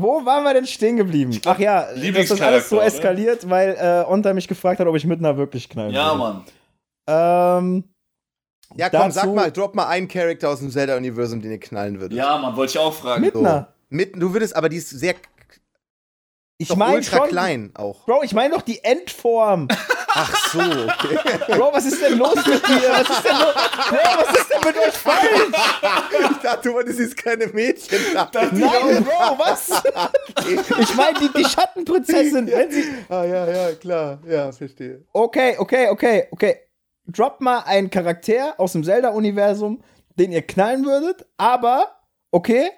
[SPEAKER 1] Wo waren wir denn stehen geblieben? Ach ja, das ist alles so eskaliert, weil äh, Onta mich gefragt hat, ob ich Midna wirklich knallen
[SPEAKER 2] Ja,
[SPEAKER 1] würde.
[SPEAKER 2] Mann.
[SPEAKER 1] Ähm,
[SPEAKER 3] Ja, komm,
[SPEAKER 1] Dazu-
[SPEAKER 3] sag mal, drop mal einen Charakter aus dem Zelda-Universum, den ihr knallen würdet.
[SPEAKER 2] Ja, Mann, wollte ich auch fragen.
[SPEAKER 1] Midna.
[SPEAKER 3] Mit, du würdest, aber die ist sehr
[SPEAKER 1] Ich meine
[SPEAKER 3] ultra
[SPEAKER 1] schon.
[SPEAKER 3] klein auch.
[SPEAKER 1] Bro, ich meine doch die Endform. *laughs*
[SPEAKER 3] Ach so, okay.
[SPEAKER 1] Bro, was ist denn los mit dir? Was ist denn los? Bro, was ist denn mit euch falsch?
[SPEAKER 3] ich dachte, du wolltest jetzt keine Mädchen.
[SPEAKER 1] Nein, Bro, was? Ich meine die, die Schattenprinzessin, wenn sie.
[SPEAKER 3] ah, ja, ja, klar. Ja, verstehe.
[SPEAKER 1] Okay, okay, okay, okay. Droppt mal einen Charakter aus dem Zelda-Universum, den ihr knallen würdet, aber, okay,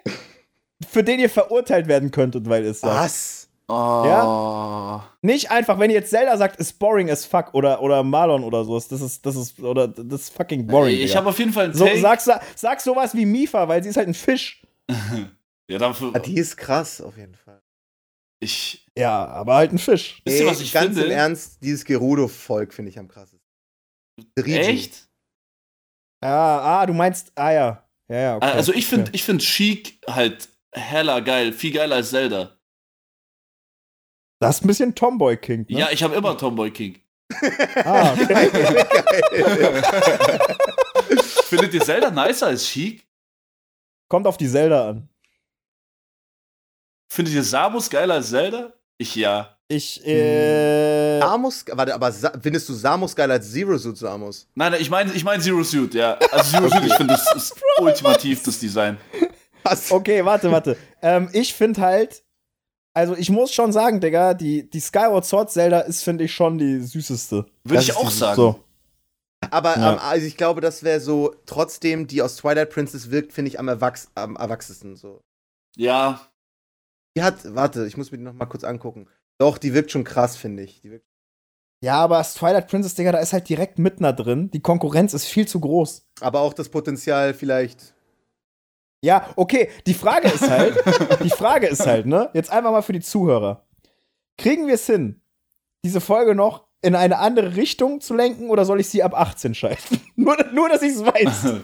[SPEAKER 1] für den ihr verurteilt werden könntet, weil es sagt.
[SPEAKER 3] Was?
[SPEAKER 2] Oh.
[SPEAKER 1] Nicht einfach, wenn ihr jetzt Zelda sagt, ist boring as fuck oder, oder Marlon oder sowas. Das ist, das ist, oder das ist fucking boring.
[SPEAKER 2] Ich habe auf jeden Fall einen
[SPEAKER 1] so,
[SPEAKER 2] Take.
[SPEAKER 1] sag, sag, sag sowas wie Mifa, weil sie ist halt ein Fisch. *laughs*
[SPEAKER 2] ja, dafür,
[SPEAKER 3] Ah, die ist krass, auf jeden Fall.
[SPEAKER 2] ich,
[SPEAKER 1] Ja, aber halt ein Fisch.
[SPEAKER 2] Wisst ihr, was ich
[SPEAKER 3] ganz
[SPEAKER 2] finde?
[SPEAKER 3] im Ernst, dieses Gerudo-Volk finde ich am krassesten. Riju.
[SPEAKER 2] echt?
[SPEAKER 1] Ja, ah, du meinst, ah ja. Ja, ja, okay.
[SPEAKER 2] Also ich finde ich find Chic halt heller geil, viel geiler als Zelda.
[SPEAKER 1] Das ist ein bisschen Tomboy-King. Ne?
[SPEAKER 2] Ja, ich habe immer Tomboy King.
[SPEAKER 1] Ah, okay. *laughs* *laughs*
[SPEAKER 2] Findet ihr Zelda nicer als Chic?
[SPEAKER 1] Kommt auf die Zelda an.
[SPEAKER 2] Findet ihr Samus geiler als Zelda? Ich ja.
[SPEAKER 1] Ich, äh.
[SPEAKER 3] Samus, warte, aber Sa findest du Samus geiler als Zero Suit Samus?
[SPEAKER 2] Nein, nein, ich meine ich mein Zero Suit, ja. Also Zero Suit, ich finde, das ist ultimativ, das Design. *laughs*
[SPEAKER 3] Was?
[SPEAKER 1] Okay, warte, warte. ähm, ich finde halt, also ich muss schon sagen, Digga, die, die Skyward Sword Zelda ist, finde ich, schon die süßeste.
[SPEAKER 2] Würde
[SPEAKER 3] Das
[SPEAKER 2] ich auch
[SPEAKER 3] die-
[SPEAKER 2] sagen.
[SPEAKER 1] So.
[SPEAKER 3] Aber
[SPEAKER 1] Ja.
[SPEAKER 3] ähm, also ich glaube, das wäre so, trotzdem, die aus Twilight Princess wirkt, finde ich, am, Erwachs am erwachsensten so.
[SPEAKER 2] Ja,
[SPEAKER 3] Die hat, warte, ich muss mir die noch mal kurz angucken. Doch, die wirkt schon krass, finde ich. Die wirkt,
[SPEAKER 1] Ja, aber das Twilight Princess, Digga, da ist halt direkt Mittner drin. Die Konkurrenz ist viel zu groß.
[SPEAKER 3] aber auch das Potenzial vielleicht.
[SPEAKER 1] Ja, okay, die Frage ist halt, *laughs* die Frage ist halt, ne, jetzt einfach mal für die Zuhörer. Kriegen wir es hin, diese Folge noch in eine andere Richtung zu lenken oder soll ich sie ab 18 schalten? *laughs* nur, nur, dass ich es weiß. *laughs*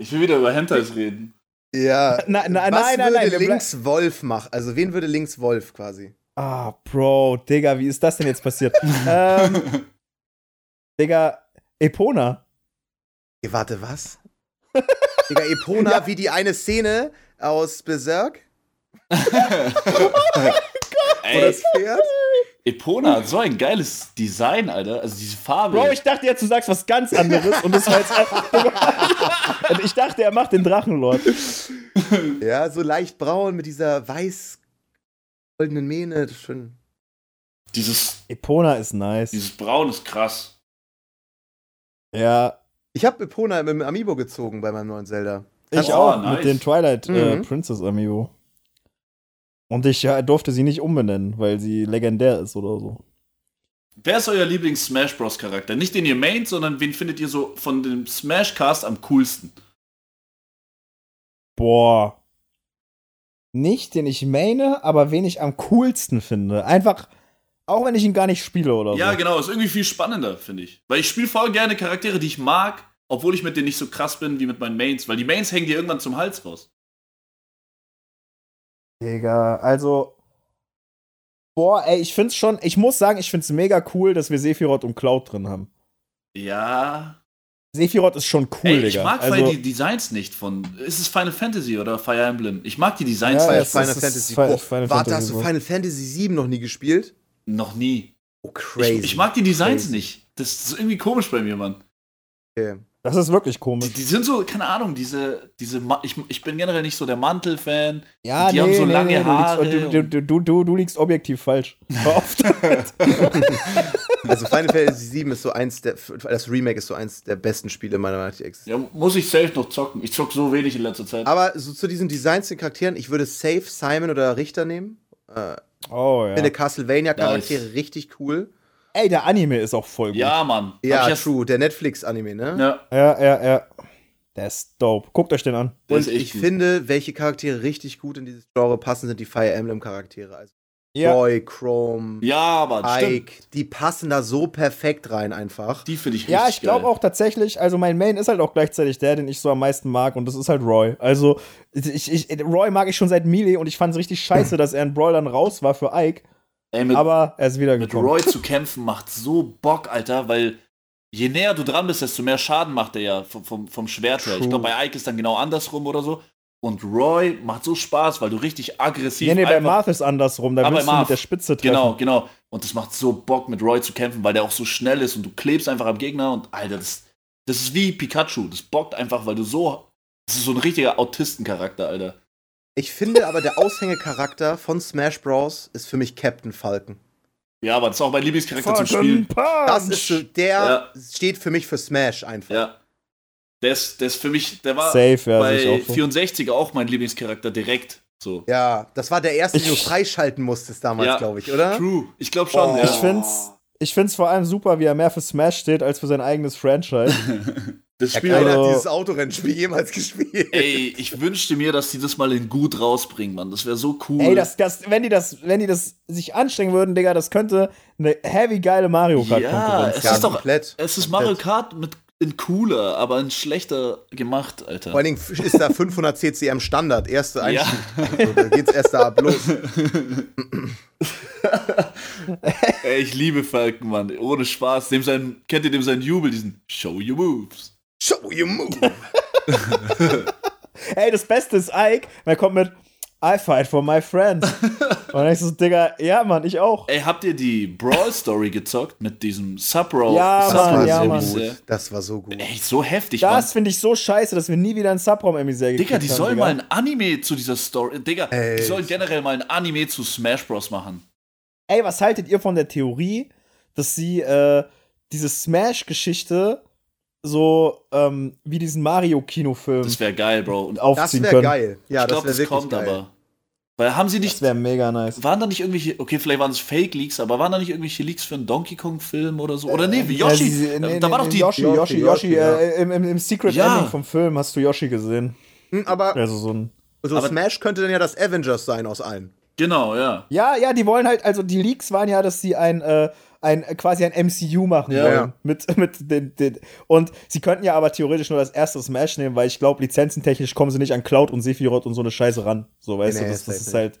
[SPEAKER 2] Ich will wieder über Hentais reden.
[SPEAKER 3] Ja.
[SPEAKER 1] Nein, nein,
[SPEAKER 3] Was
[SPEAKER 1] nein, nein,
[SPEAKER 3] würde
[SPEAKER 1] nein.
[SPEAKER 3] links Wolf machen? Also wen würde links Wolf quasi?
[SPEAKER 1] Ah, Bro, Digga, wie ist das denn jetzt passiert? ähm, Digga, Epona.
[SPEAKER 3] Hey, warte, was? Digga, Epona,
[SPEAKER 1] Ja.
[SPEAKER 3] wie die eine Szene aus Berserk, *laughs* *laughs* wo
[SPEAKER 2] Ey,
[SPEAKER 3] das Pferd.
[SPEAKER 2] Epona hat so ein geiles Design, Alter. Also diese Farbe.
[SPEAKER 1] Bro, ich dachte jetzt, du sagst was ganz anderes und das war jetzt einfach. *laughs* Und ich dachte, er macht den Drachenlord.
[SPEAKER 3] Ja, so leicht braun mit dieser weiß-goldenen Mähne. Das ist schön.
[SPEAKER 2] dieses,
[SPEAKER 1] Epona ist nice.
[SPEAKER 2] dieses Braun ist krass.
[SPEAKER 1] Ja,
[SPEAKER 3] Ich habe Epona im Amiibo gezogen bei meinem neuen Zelda.
[SPEAKER 1] ich
[SPEAKER 2] Oh,
[SPEAKER 1] auch
[SPEAKER 2] nice.
[SPEAKER 1] mit den Twilight äh,
[SPEAKER 3] Mhm.
[SPEAKER 1] Princess Amiibo. Und ich ja, durfte sie nicht umbenennen, weil sie legendär ist oder so.
[SPEAKER 2] Wer ist euer Lieblings-Smash Bros. Charakter? Nicht den ihr maint, sondern wen findet ihr so von dem Smash-Cast am coolsten?
[SPEAKER 1] Boah. Nicht, den ich meine, aber wen ich am coolsten finde. Einfach, auch wenn ich ihn gar nicht spiele oder
[SPEAKER 2] Ja,
[SPEAKER 1] so.
[SPEAKER 2] genau, ist irgendwie viel spannender, finde ich. Weil ich spiele voll gerne Charaktere, die ich mag, obwohl ich mit denen nicht so krass bin wie mit meinen Mains, weil die Mains hängen dir irgendwann zum Hals raus.
[SPEAKER 1] Digga, also. Boah, ey, ich find's schon, ich muss sagen, ich find's mega cool, dass wir Sephiroth und Cloud drin haben.
[SPEAKER 2] Ja.
[SPEAKER 1] Sephiroth ist schon cool,
[SPEAKER 2] Ey, ich
[SPEAKER 1] Digga.
[SPEAKER 2] mag
[SPEAKER 1] also,
[SPEAKER 2] die Designs nicht von. Ist es Final Fantasy oder Fire Emblem? Ich mag die Designs
[SPEAKER 1] Ja, ja,
[SPEAKER 2] nicht.
[SPEAKER 3] Final
[SPEAKER 1] ist-
[SPEAKER 3] Fantasy.
[SPEAKER 1] Final-
[SPEAKER 3] Oh,
[SPEAKER 1] Final
[SPEAKER 3] warte,
[SPEAKER 1] Fantasy
[SPEAKER 3] hast du
[SPEAKER 1] so.
[SPEAKER 3] Final Fantasy VII noch nie gespielt?
[SPEAKER 2] Noch nie.
[SPEAKER 3] Oh, crazy.
[SPEAKER 2] Ich, ich mag die Designs
[SPEAKER 3] Crazy.
[SPEAKER 2] nicht. Das ist irgendwie komisch bei mir, Mann.
[SPEAKER 3] Okay.
[SPEAKER 1] das ist wirklich
[SPEAKER 2] Die,
[SPEAKER 1] komisch.
[SPEAKER 2] die sind so, keine Ahnung, diese, diese ich, ich bin generell nicht so der Mantel-Fan.
[SPEAKER 1] Ja,
[SPEAKER 2] die haben so lange
[SPEAKER 1] du, liegst,
[SPEAKER 2] Haare
[SPEAKER 1] du, du, du, du, du liegst objektiv falsch. *laughs* Damit.
[SPEAKER 3] Also Final Fantasy VII ist so eins der, das Remake ist so eins der besten Spiele meiner Meinung nach, die existieren.
[SPEAKER 2] Ja, muss ich safe noch zocken. Ich zock so wenig in letzter Zeit.
[SPEAKER 3] Aber so zu diesen Designs den Charakteren, ich würde safe Simon oder Richter nehmen. Äh,
[SPEAKER 1] Oh
[SPEAKER 3] Ich
[SPEAKER 1] ja.
[SPEAKER 3] finde Castlevania-Charaktere richtig cool.
[SPEAKER 1] Ey, der Anime ist auch voll gut.
[SPEAKER 2] ja, Mann.
[SPEAKER 3] Ja,
[SPEAKER 2] ich
[SPEAKER 3] true. Der Netflix-Anime, ne?
[SPEAKER 2] Ja,
[SPEAKER 1] ja, ja. ja. Der ist dope. Guckt euch den an.
[SPEAKER 3] Und ich
[SPEAKER 2] gut.
[SPEAKER 3] finde, welche Charaktere richtig gut in dieses Genre passen, sind die Fire Emblem-Charaktere. Also
[SPEAKER 1] Ja.
[SPEAKER 3] Roy, Chrome,
[SPEAKER 2] Ja, Mann, stimmt.
[SPEAKER 3] Ike, die passen da so perfekt rein einfach.
[SPEAKER 2] Die finde ich richtig
[SPEAKER 1] Ja, ich glaube auch tatsächlich, also mein Main ist halt auch gleichzeitig der, den ich so am meisten mag und das ist halt Roy. Also ich, ich, Roy mag ich schon seit Melee und ich fand es richtig scheiße, *laughs* dass er in Brawl dann raus war für Ike,
[SPEAKER 2] Ey, mit,
[SPEAKER 1] aber er ist
[SPEAKER 2] mit
[SPEAKER 1] wiedergekommen.
[SPEAKER 2] Roy zu kämpfen macht so Bock, Alter, weil je näher du dran bist, desto mehr Schaden macht er ja vom, vom, vom Schwert her. Ich glaube, bei Ike ist dann genau andersrum oder so. Und Roy macht so Spaß, weil du richtig aggressiv
[SPEAKER 1] Nee, nee, bei Marth ist andersrum, da willst du mit der Spitze treffen.
[SPEAKER 2] Genau, genau. Und das macht so Bock, mit Roy zu kämpfen, weil der auch so schnell ist und du klebst einfach am Gegner und Alter, das, das ist wie Pikachu. Das bockt einfach, weil du so. Das ist so ein richtiger Autistencharakter, Alter.
[SPEAKER 3] Ich finde aber, der Aushängecharakter von Smash Bros. ist für mich Captain Falcon.
[SPEAKER 2] Ja, aber das ist auch mein Lieblingscharakter zum
[SPEAKER 1] Fucking
[SPEAKER 2] Spielen.
[SPEAKER 1] Punch!
[SPEAKER 3] Das ist der
[SPEAKER 2] Ja.
[SPEAKER 3] steht für mich für Smash einfach.
[SPEAKER 2] Ja. Der ist, der ist für mich, der war
[SPEAKER 1] Safe, ja,
[SPEAKER 2] bei
[SPEAKER 1] auch so.
[SPEAKER 2] 64 auch mein Lieblingscharakter direkt. So.
[SPEAKER 3] Ja, das war der erste, den du
[SPEAKER 1] Ich-
[SPEAKER 3] freischalten musstest damals,
[SPEAKER 2] Ja.
[SPEAKER 3] glaube ich, oder?
[SPEAKER 2] True. Ich glaube schon,
[SPEAKER 3] Oh.
[SPEAKER 2] ja.
[SPEAKER 1] Ich find's, ich find's vor allem super, wie er mehr für Smash steht, als für sein eigenes Franchise. *laughs*
[SPEAKER 2] Das
[SPEAKER 3] Ja,
[SPEAKER 2] Spiel
[SPEAKER 3] keiner
[SPEAKER 1] Also-
[SPEAKER 3] hat dieses Autorennspiel jemals gespielt.
[SPEAKER 2] Ey, ich wünschte mir, dass die das mal in gut rausbringen, Mann. Das wäre so cool.
[SPEAKER 1] Ey, das, das, wenn die das, wenn die das sich anstrengen würden, Digga, das könnte eine heavy geile Mario Kart
[SPEAKER 2] Ja,
[SPEAKER 1] Konkurrenz
[SPEAKER 2] es
[SPEAKER 3] ja,
[SPEAKER 2] ist doch-
[SPEAKER 3] komplett.
[SPEAKER 2] es ist
[SPEAKER 3] komplett.
[SPEAKER 2] Mario Kart mit in cooler, aber in schlechter gemacht, Alter.
[SPEAKER 3] Vor allen Dingen ist da 500 CCM Standard, erste
[SPEAKER 2] Ja.
[SPEAKER 3] Einstieg. Also, da geht's erst da ab los. *laughs*
[SPEAKER 2] Ey, ich liebe Falcon, Mann. Ohne Spaß. Dem sein, kennt ihr dem seinen Jubel, diesen Show Your Moves?
[SPEAKER 3] Show you move. *laughs*
[SPEAKER 1] Ey, das Beste ist Ike, er kommt mit I fight for my friends. *laughs* Und dann ich so, Digga, ja, Mann, ich auch.
[SPEAKER 2] Ey, habt ihr die Brawl Story gezockt mit diesem Sub-Row?
[SPEAKER 1] Ja,
[SPEAKER 3] Das
[SPEAKER 1] Mann,
[SPEAKER 3] war
[SPEAKER 1] ja,
[SPEAKER 3] so
[SPEAKER 1] Mann.
[SPEAKER 3] gut. Das war so gut.
[SPEAKER 2] Ey, so heftig,
[SPEAKER 1] Das finde ich so scheiße, dass wir nie wieder einen Subraum-Emisär gekriegt
[SPEAKER 2] Digga, die
[SPEAKER 1] haben,
[SPEAKER 2] sollen
[SPEAKER 1] Digga.
[SPEAKER 2] mal ein Anime zu dieser Story. Digga, die
[SPEAKER 3] Ey.
[SPEAKER 2] sollen generell mal ein Anime zu Smash Bros. machen.
[SPEAKER 1] Ey, was haltet ihr von der Theorie, dass sie äh, diese Smash-Geschichte so ähm, wie diesen Mario-Kinofilm
[SPEAKER 2] Das wäre geil, Bro. Und
[SPEAKER 3] Das
[SPEAKER 1] aufziehen
[SPEAKER 3] wäre
[SPEAKER 1] können?
[SPEAKER 3] geil. Ja,
[SPEAKER 2] ich
[SPEAKER 3] das
[SPEAKER 2] glaube,
[SPEAKER 3] wäre
[SPEAKER 2] das,
[SPEAKER 3] wirklich
[SPEAKER 2] kommt
[SPEAKER 3] geil.
[SPEAKER 2] aber. Weil haben sie
[SPEAKER 1] Das
[SPEAKER 2] nicht.
[SPEAKER 1] wäre mega nice.
[SPEAKER 2] Waren da nicht irgendwelche. Okay, vielleicht waren es Fake-Leaks, aber waren da nicht irgendwelche Leaks für einen Donkey Kong-Film oder so? Oder nee, wie
[SPEAKER 1] Ja,
[SPEAKER 2] Yoshi.
[SPEAKER 1] sie- sie- nee,
[SPEAKER 2] da war doch die.
[SPEAKER 1] Yoshi,
[SPEAKER 3] Yoshi,
[SPEAKER 1] Yoshi,
[SPEAKER 3] Yoshi,
[SPEAKER 1] Yoshi,
[SPEAKER 3] ja.
[SPEAKER 1] äh, im, im, im Secret
[SPEAKER 2] Ja.
[SPEAKER 1] Ending vom Film hast du Yoshi gesehen.
[SPEAKER 3] Hm, aber
[SPEAKER 1] Also so ein.
[SPEAKER 3] so
[SPEAKER 2] aber-
[SPEAKER 3] Smash könnte dann ja das Avengers sein aus allen.
[SPEAKER 2] Genau, ja.
[SPEAKER 1] Ja, ja, die wollen halt, also die Leaks waren ja, dass sie ein, äh, ein quasi ein MCU machen
[SPEAKER 2] Ja.
[SPEAKER 1] wollen.
[SPEAKER 3] Ja.
[SPEAKER 1] Mit, *laughs* mit den, den, und sie könnten ja aber theoretisch nur das erste Smash nehmen, weil ich glaube, lizenzentechnisch kommen sie nicht an Cloud und Sephiroth und so eine Scheiße ran. So, weißt
[SPEAKER 3] Nee,
[SPEAKER 1] du, das, das ist halt.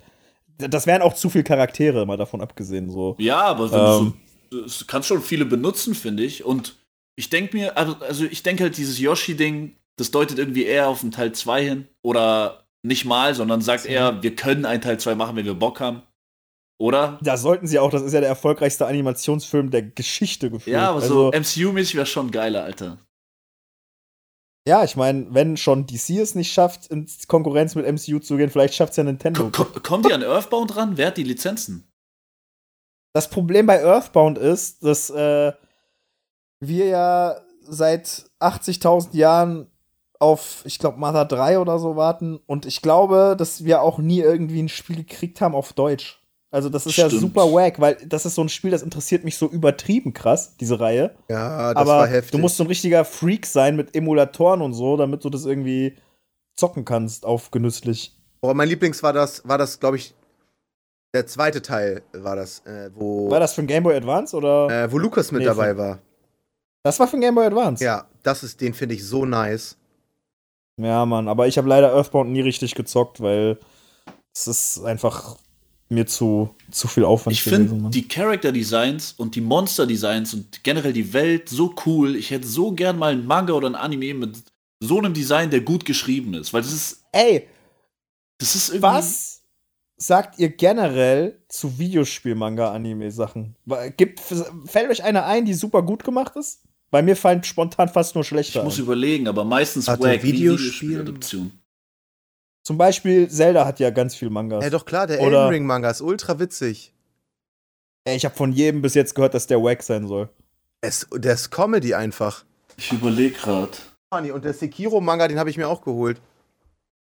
[SPEAKER 1] Das wären auch zu viele Charaktere, mal davon abgesehen. So.
[SPEAKER 2] Ja, aber
[SPEAKER 1] Ähm.
[SPEAKER 2] du du kannst schon viele benutzen, finde ich. Und ich denke mir, also, also ich denke halt, dieses Yoshi-Ding, das deutet irgendwie eher auf einen Teil 2 hin. Oder nicht mal, sondern sagt eher, wir können einen Teil 2 machen, wenn wir Bock haben. Oder?
[SPEAKER 1] Da sollten sie auch, das ist ja der erfolgreichste Animationsfilm der Geschichte gefühlt.
[SPEAKER 2] Ja, aber
[SPEAKER 1] also,
[SPEAKER 2] so MCU-mäßig wäre schon geiler, Alter.
[SPEAKER 1] Ja, ich meine, wenn schon DC es nicht schafft, in Konkurrenz mit MCU zu gehen, vielleicht schafft es ja Nintendo.
[SPEAKER 2] Ko ko kommen die an Earthbound ran? Wer hat die Lizenzen?
[SPEAKER 1] Das Problem bei Earthbound ist, dass äh, wir ja seit 80.000 Jahren auf, ich glaube, Mother 3 oder so warten. Und ich glaube, dass wir auch nie irgendwie ein Spiel gekriegt haben auf Deutsch. Also, das ist ja
[SPEAKER 2] Stimmt.
[SPEAKER 1] super wack, weil das ist so ein Spiel, das interessiert mich so übertrieben krass, diese Reihe.
[SPEAKER 3] Ja, das
[SPEAKER 1] Aber
[SPEAKER 3] war heftig.
[SPEAKER 1] du musst so ein richtiger Freak sein mit Emulatoren und so, damit du das irgendwie zocken kannst auf genüsslich.
[SPEAKER 3] Boah, mein Lieblings war das, war das, glaube ich, der zweite Teil war das, äh, wo,
[SPEAKER 1] War das für ein Game Boy Advance oder?
[SPEAKER 3] äh, wo Lukas mit
[SPEAKER 1] Nee,
[SPEAKER 3] dabei
[SPEAKER 1] für-
[SPEAKER 3] war.
[SPEAKER 1] Das war für ein Game Boy Advance.
[SPEAKER 3] Ja, das ist, den finde ich so nice.
[SPEAKER 1] Ja, Mann, aber ich habe leider Earthbound nie richtig gezockt, weil es ist einfach mir zu, zu viel Aufwand
[SPEAKER 2] Ich finde
[SPEAKER 1] Mann.
[SPEAKER 2] die Character Designs und die Monster Designs und generell die Welt so cool. Ich hätte so gern mal einen Manga oder ein Anime mit so einem Design, der gut geschrieben ist. Weil das ist,
[SPEAKER 1] Ey,
[SPEAKER 2] das ist irgendwie.
[SPEAKER 1] was sagt ihr generell zu Videospiel-Manga-Anime-Sachen? Fällt euch eine ein, die super gut gemacht ist? Bei mir fallen spontan fast nur schlechter
[SPEAKER 2] Ich muss
[SPEAKER 1] ein.
[SPEAKER 2] überlegen, aber meistens
[SPEAKER 3] Warte,
[SPEAKER 2] wack
[SPEAKER 3] Videospiel-
[SPEAKER 2] Videospieladaption.
[SPEAKER 1] Zum Beispiel Zelda hat ja ganz viel Mangas.
[SPEAKER 3] Ja, doch klar, der
[SPEAKER 1] Oder-
[SPEAKER 3] Elden Ring Manga ist ultra witzig.
[SPEAKER 1] Ey, ich habe von jedem bis jetzt gehört, dass der wack sein soll.
[SPEAKER 3] Es, der ist Comedy einfach.
[SPEAKER 2] Ich überlege gerade.
[SPEAKER 3] Und der Sekiro Manga, den habe ich mir auch geholt.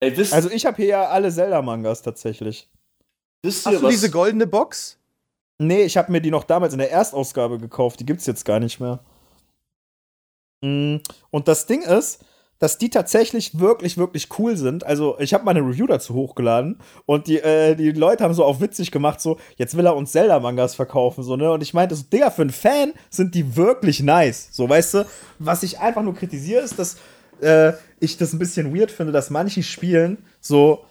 [SPEAKER 2] Ey, wisst,
[SPEAKER 1] Also ich habe hier ja alle Zelda-Mangas tatsächlich.
[SPEAKER 2] wisst
[SPEAKER 3] Hast
[SPEAKER 2] ihr
[SPEAKER 3] du
[SPEAKER 2] was?
[SPEAKER 3] diese goldene Box?
[SPEAKER 1] Nee, ich habe mir die noch damals in der Erstausgabe gekauft. Die gibt's jetzt gar nicht mehr. Mm, Und das Ding ist, dass die tatsächlich wirklich, wirklich cool sind. Also, ich habe mal eine Review dazu hochgeladen und die, äh, die Leute haben so auf witzig gemacht, so, jetzt will er uns Zelda-Mangas verkaufen, so, ne? Und ich meinte so, Digga, für einen Fan sind die wirklich nice. So, weißt du, was ich einfach nur kritisiere, ist, dass äh, ich das ein bisschen weird finde, dass manchen Spielen so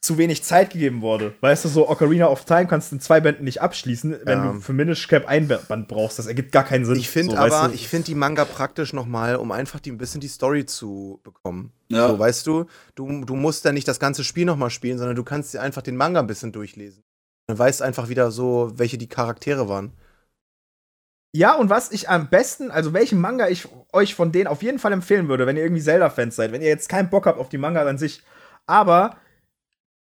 [SPEAKER 1] zu wenig Zeit gegeben wurde. Weißt du, so Ocarina of Time kannst du in zwei Bänden nicht abschließen, wenn
[SPEAKER 3] Ja.
[SPEAKER 1] du für Minish Cap ein Band brauchst. Das ergibt gar keinen Sinn.
[SPEAKER 3] Ich finde
[SPEAKER 1] so,
[SPEAKER 3] aber,
[SPEAKER 1] weißt du?
[SPEAKER 3] ich finde die Manga praktisch nochmal, um einfach die, ein bisschen die Story zu bekommen.
[SPEAKER 2] Ja.
[SPEAKER 3] So, weißt du, du, du musst dann nicht das ganze Spiel nochmal spielen, sondern du kannst dir einfach den Manga ein bisschen durchlesen. Dann weißt einfach wieder so, welche die Charaktere waren.
[SPEAKER 1] Ja, und was ich am besten, also welchen Manga ich euch von denen auf jeden Fall empfehlen würde, wenn ihr irgendwie Zelda-Fans seid, wenn ihr jetzt keinen Bock habt auf die Manga an sich, aber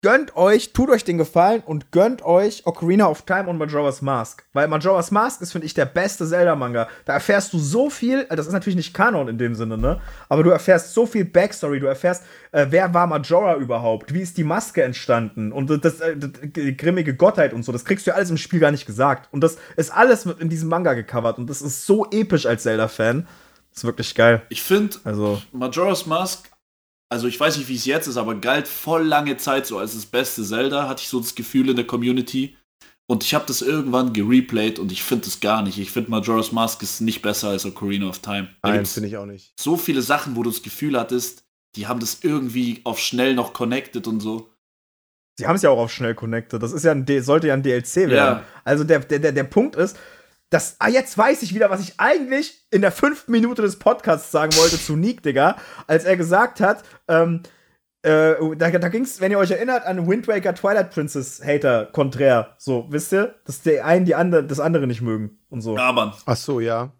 [SPEAKER 1] gönnt euch, tut euch den Gefallen und gönnt euch Ocarina of Time und Majora's Mask. Weil Majora's Mask ist, finde ich, der beste Zelda-Manga. Da erfährst du so viel, das ist natürlich nicht Kanon in dem Sinne, ne? Aber du erfährst so viel Backstory, du erfährst, äh, wer war Majora überhaupt? Wie ist die Maske entstanden? Und das, äh, die grimmige Gottheit und so, das kriegst du ja alles im Spiel gar nicht gesagt. Und das ist alles mit in diesem Manga gecovert. Und das ist so episch als Zelda-Fan. Ist wirklich geil.
[SPEAKER 2] Ich finde,
[SPEAKER 1] Also.
[SPEAKER 2] Majora's Mask, also ich weiß nicht, wie es jetzt ist, aber galt voll lange Zeit so als das beste Zelda, hatte ich so das Gefühl in der Community. Und ich habe das irgendwann gereplayed und ich finde das gar nicht. Ich finde Majora's Mask ist nicht besser als Ocarina of Time. Da
[SPEAKER 3] Nein, finde ich auch nicht.
[SPEAKER 2] so viele Sachen, wo du das Gefühl hattest, die haben das irgendwie auf schnell noch connected und so.
[SPEAKER 1] Sie haben es ja auch auf schnell connected. Das ist ja ein D sollte ja ein DLC werden.
[SPEAKER 2] Ja.
[SPEAKER 1] Also der, der, der, der Punkt ist, dass, ah, jetzt weiß ich wieder, was ich eigentlich in der fünften Minute des Podcasts sagen wollte zu Nick, Digga, als er gesagt hat, ähm, äh, da, da ging's, wenn ihr euch erinnert, an Wind Waker Twilight Princess Hater konträr. So, wisst ihr? Dass die einen die andere, das andere nicht mögen und so.
[SPEAKER 2] Ja, Mann.
[SPEAKER 3] Ach so, ja.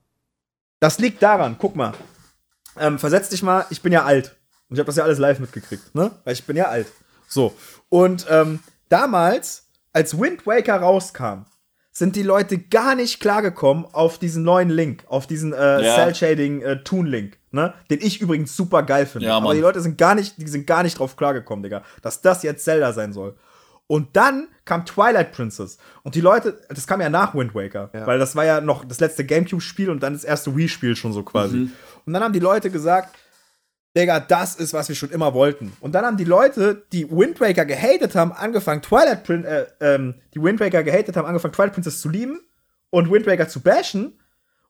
[SPEAKER 1] Das liegt daran, guck mal. Ähm, versetz dich mal, ich bin ja alt. Und ich habe das ja alles live mitgekriegt, ne? Weil ich bin ja alt. So. Und ähm, damals, als Wind Waker rauskam, sind die Leute gar nicht klargekommen auf diesen neuen Link, auf diesen äh,
[SPEAKER 2] Ja.
[SPEAKER 1] Cell-Shading äh, ne? Den ich übrigens super geil finde.
[SPEAKER 2] Ja,
[SPEAKER 1] Aber die Leute sind gar nicht, die sind gar nicht drauf klargekommen, Digga, dass das jetzt Zelda sein soll. Und dann kam Twilight Princess. Und die Leute, das kam ja nach Wind Waker,
[SPEAKER 3] Ja.
[SPEAKER 1] weil das war ja noch das letzte Gamecube-Spiel und dann das erste Wii-Spiel schon so quasi.
[SPEAKER 2] Mhm.
[SPEAKER 1] Und dann haben die Leute gesagt, Digga, das ist, was wir schon immer wollten. Und dann haben die Leute, die Wind Waker gehatet haben, angefangen, Twilight Prin äh, ähm, die Wind Waker gehatet haben, angefangen, Twilight Princess zu lieben. und Wind Waker zu bashen.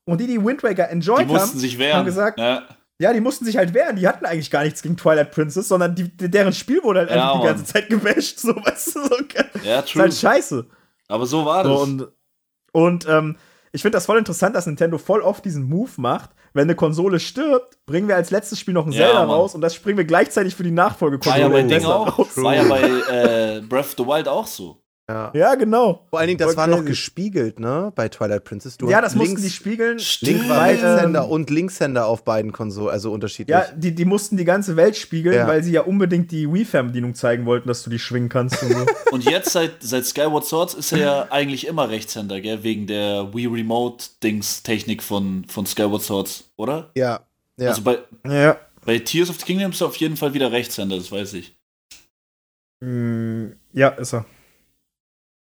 [SPEAKER 1] Und die, die Wind Waker enjoyed
[SPEAKER 2] Die
[SPEAKER 1] haben,
[SPEAKER 2] sich wehren.
[SPEAKER 1] haben gesagt,
[SPEAKER 2] ja.
[SPEAKER 1] ja, die mussten sich halt wehren. Die hatten eigentlich gar nichts gegen Twilight Princess, sondern die, deren Spiel wurde halt
[SPEAKER 2] Ja,
[SPEAKER 1] einfach die ganze Zeit gebasht. So, *laughs* weißt du, so.
[SPEAKER 2] ja,
[SPEAKER 1] ist
[SPEAKER 2] true.
[SPEAKER 1] halt scheiße.
[SPEAKER 2] Aber so war das.
[SPEAKER 1] So, und und ähm, ich finde das voll interessant, dass Nintendo voll oft diesen Move macht. Wenn eine Konsole stirbt, bringen wir als letztes Spiel noch ein
[SPEAKER 2] Ja,
[SPEAKER 1] Zelda
[SPEAKER 2] Mann.
[SPEAKER 1] raus und das springen wir gleichzeitig für die
[SPEAKER 2] war
[SPEAKER 1] Nachfolgekonsole.
[SPEAKER 2] ja bei
[SPEAKER 1] in
[SPEAKER 2] Ding auch. War ja bei *laughs* äh, Breath of the Wild auch so.
[SPEAKER 3] Ja.
[SPEAKER 1] Ja, genau.
[SPEAKER 3] Vor allen Dingen, das
[SPEAKER 1] Voll
[SPEAKER 3] war noch
[SPEAKER 1] crazy.
[SPEAKER 3] gespiegelt, ne? Bei Twilight Princess. Du
[SPEAKER 1] ja, das mussten
[SPEAKER 3] links,
[SPEAKER 1] die spiegeln.
[SPEAKER 3] Link war Rechtshänder
[SPEAKER 1] ähm,
[SPEAKER 3] und Linkshänder auf beiden Konsolen, also unterschiedlich.
[SPEAKER 1] Ja, die, die mussten die ganze Welt spiegeln,
[SPEAKER 3] Ja.
[SPEAKER 1] weil sie ja unbedingt die Wii-Fernbedienung zeigen wollten, dass du die schwingen kannst. Und so. *laughs*
[SPEAKER 2] Und jetzt seit, seit Skyward Swords ist er ja eigentlich immer Rechtshänder, gell? Wegen der Wii Remote-Dings-Technik von, von Skyward Swords, oder?
[SPEAKER 3] ja. ja.
[SPEAKER 2] Also bei,
[SPEAKER 1] ja.
[SPEAKER 2] bei Tears of the Kingdom ist er auf jeden Fall wieder Rechtshänder, das weiß ich.
[SPEAKER 1] Mm, ja, ist er.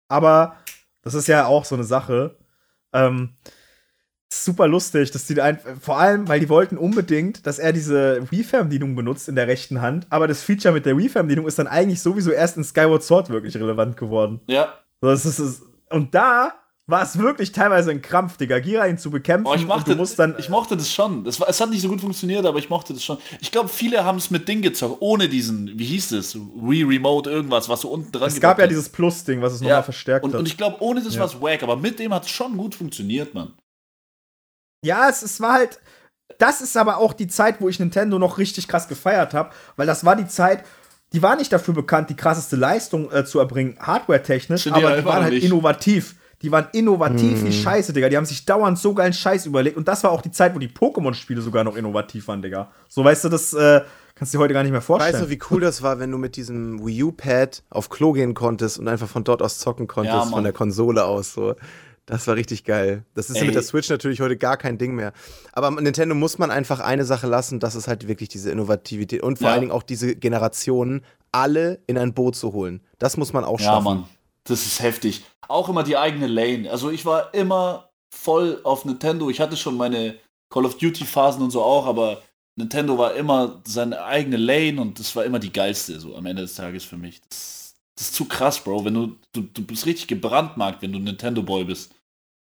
[SPEAKER 1] Aber das ist ja auch so eine Sache. Ähm, super lustig, dass die da ein, vor allem, weil die wollten unbedingt, dass er diese Wii-Fernbedienung benutzt in der rechten Hand, aber das Feature mit der Wii-Fernbedienung ist dann eigentlich sowieso erst in Skyward Sword wirklich relevant geworden.
[SPEAKER 2] Ja.
[SPEAKER 1] So, Das ist, und da war es wirklich teilweise ein Krampf, Digga, Gira ihn zu bekämpfen
[SPEAKER 2] Oh, ich, mochte,
[SPEAKER 1] du musst dann
[SPEAKER 2] ich mochte das schon. Das war, es hat nicht so gut funktioniert, aber ich mochte das schon. Ich glaube, viele haben es mit Ding gezockt, ohne diesen, wie hieß das? Wii Remote irgendwas, was so unten dran
[SPEAKER 1] es gab ja
[SPEAKER 2] hat.
[SPEAKER 1] dieses Plus-Ding, was es nochmal verstärkt
[SPEAKER 2] und,
[SPEAKER 1] hat.
[SPEAKER 2] und ich glaube, ohne das
[SPEAKER 1] Ja.
[SPEAKER 2] war es wack, aber mit dem hat es schon gut funktioniert, Mann.
[SPEAKER 1] Ja, es, es war halt. Das ist aber auch die Zeit, wo ich Nintendo noch richtig krass gefeiert habe, weil das war die Zeit, die war nicht dafür bekannt, die krasseste Leistung äh, zu erbringen, hardware-technisch, aber
[SPEAKER 2] ja
[SPEAKER 1] die waren halt
[SPEAKER 2] nicht.
[SPEAKER 1] innovativ. Die waren innovativ
[SPEAKER 3] Mhm.
[SPEAKER 1] wie Scheiße, Digga. Die haben sich dauernd so geilen Scheiß überlegt. Und das war auch die Zeit, wo die Pokémon-Spiele sogar noch innovativ waren, Digga. So, weißt du, das äh, kannst du dir heute gar nicht mehr vorstellen.
[SPEAKER 3] Weißt du, wie cool das war, wenn du mit diesem Wii U-Pad auf Klo gehen konntest und einfach von dort aus zocken konntest,
[SPEAKER 2] Ja,
[SPEAKER 3] von der Konsole aus. So. Das war richtig geil. Das ist ja
[SPEAKER 2] Ey.
[SPEAKER 3] mit der Switch natürlich heute gar kein Ding mehr. Aber Nintendo muss man einfach eine Sache lassen, das ist halt wirklich diese Innovativität und vor
[SPEAKER 2] Ja.
[SPEAKER 3] allen Dingen auch diese Generationen alle in ein Boot zu holen. Das muss man auch
[SPEAKER 2] Ja,
[SPEAKER 3] schaffen.
[SPEAKER 2] Mann. Das ist heftig. Auch immer die eigene Lane. Also ich war immer voll auf Nintendo. Ich hatte schon meine Call of Duty Phasen und so auch, aber Nintendo war immer seine eigene Lane und das war immer die geilste, so am Ende des Tages für mich. Das, das ist zu krass, Bro. Wenn du, du, du bist richtig gebrandmarkt, wenn du Nintendo-Boy bist.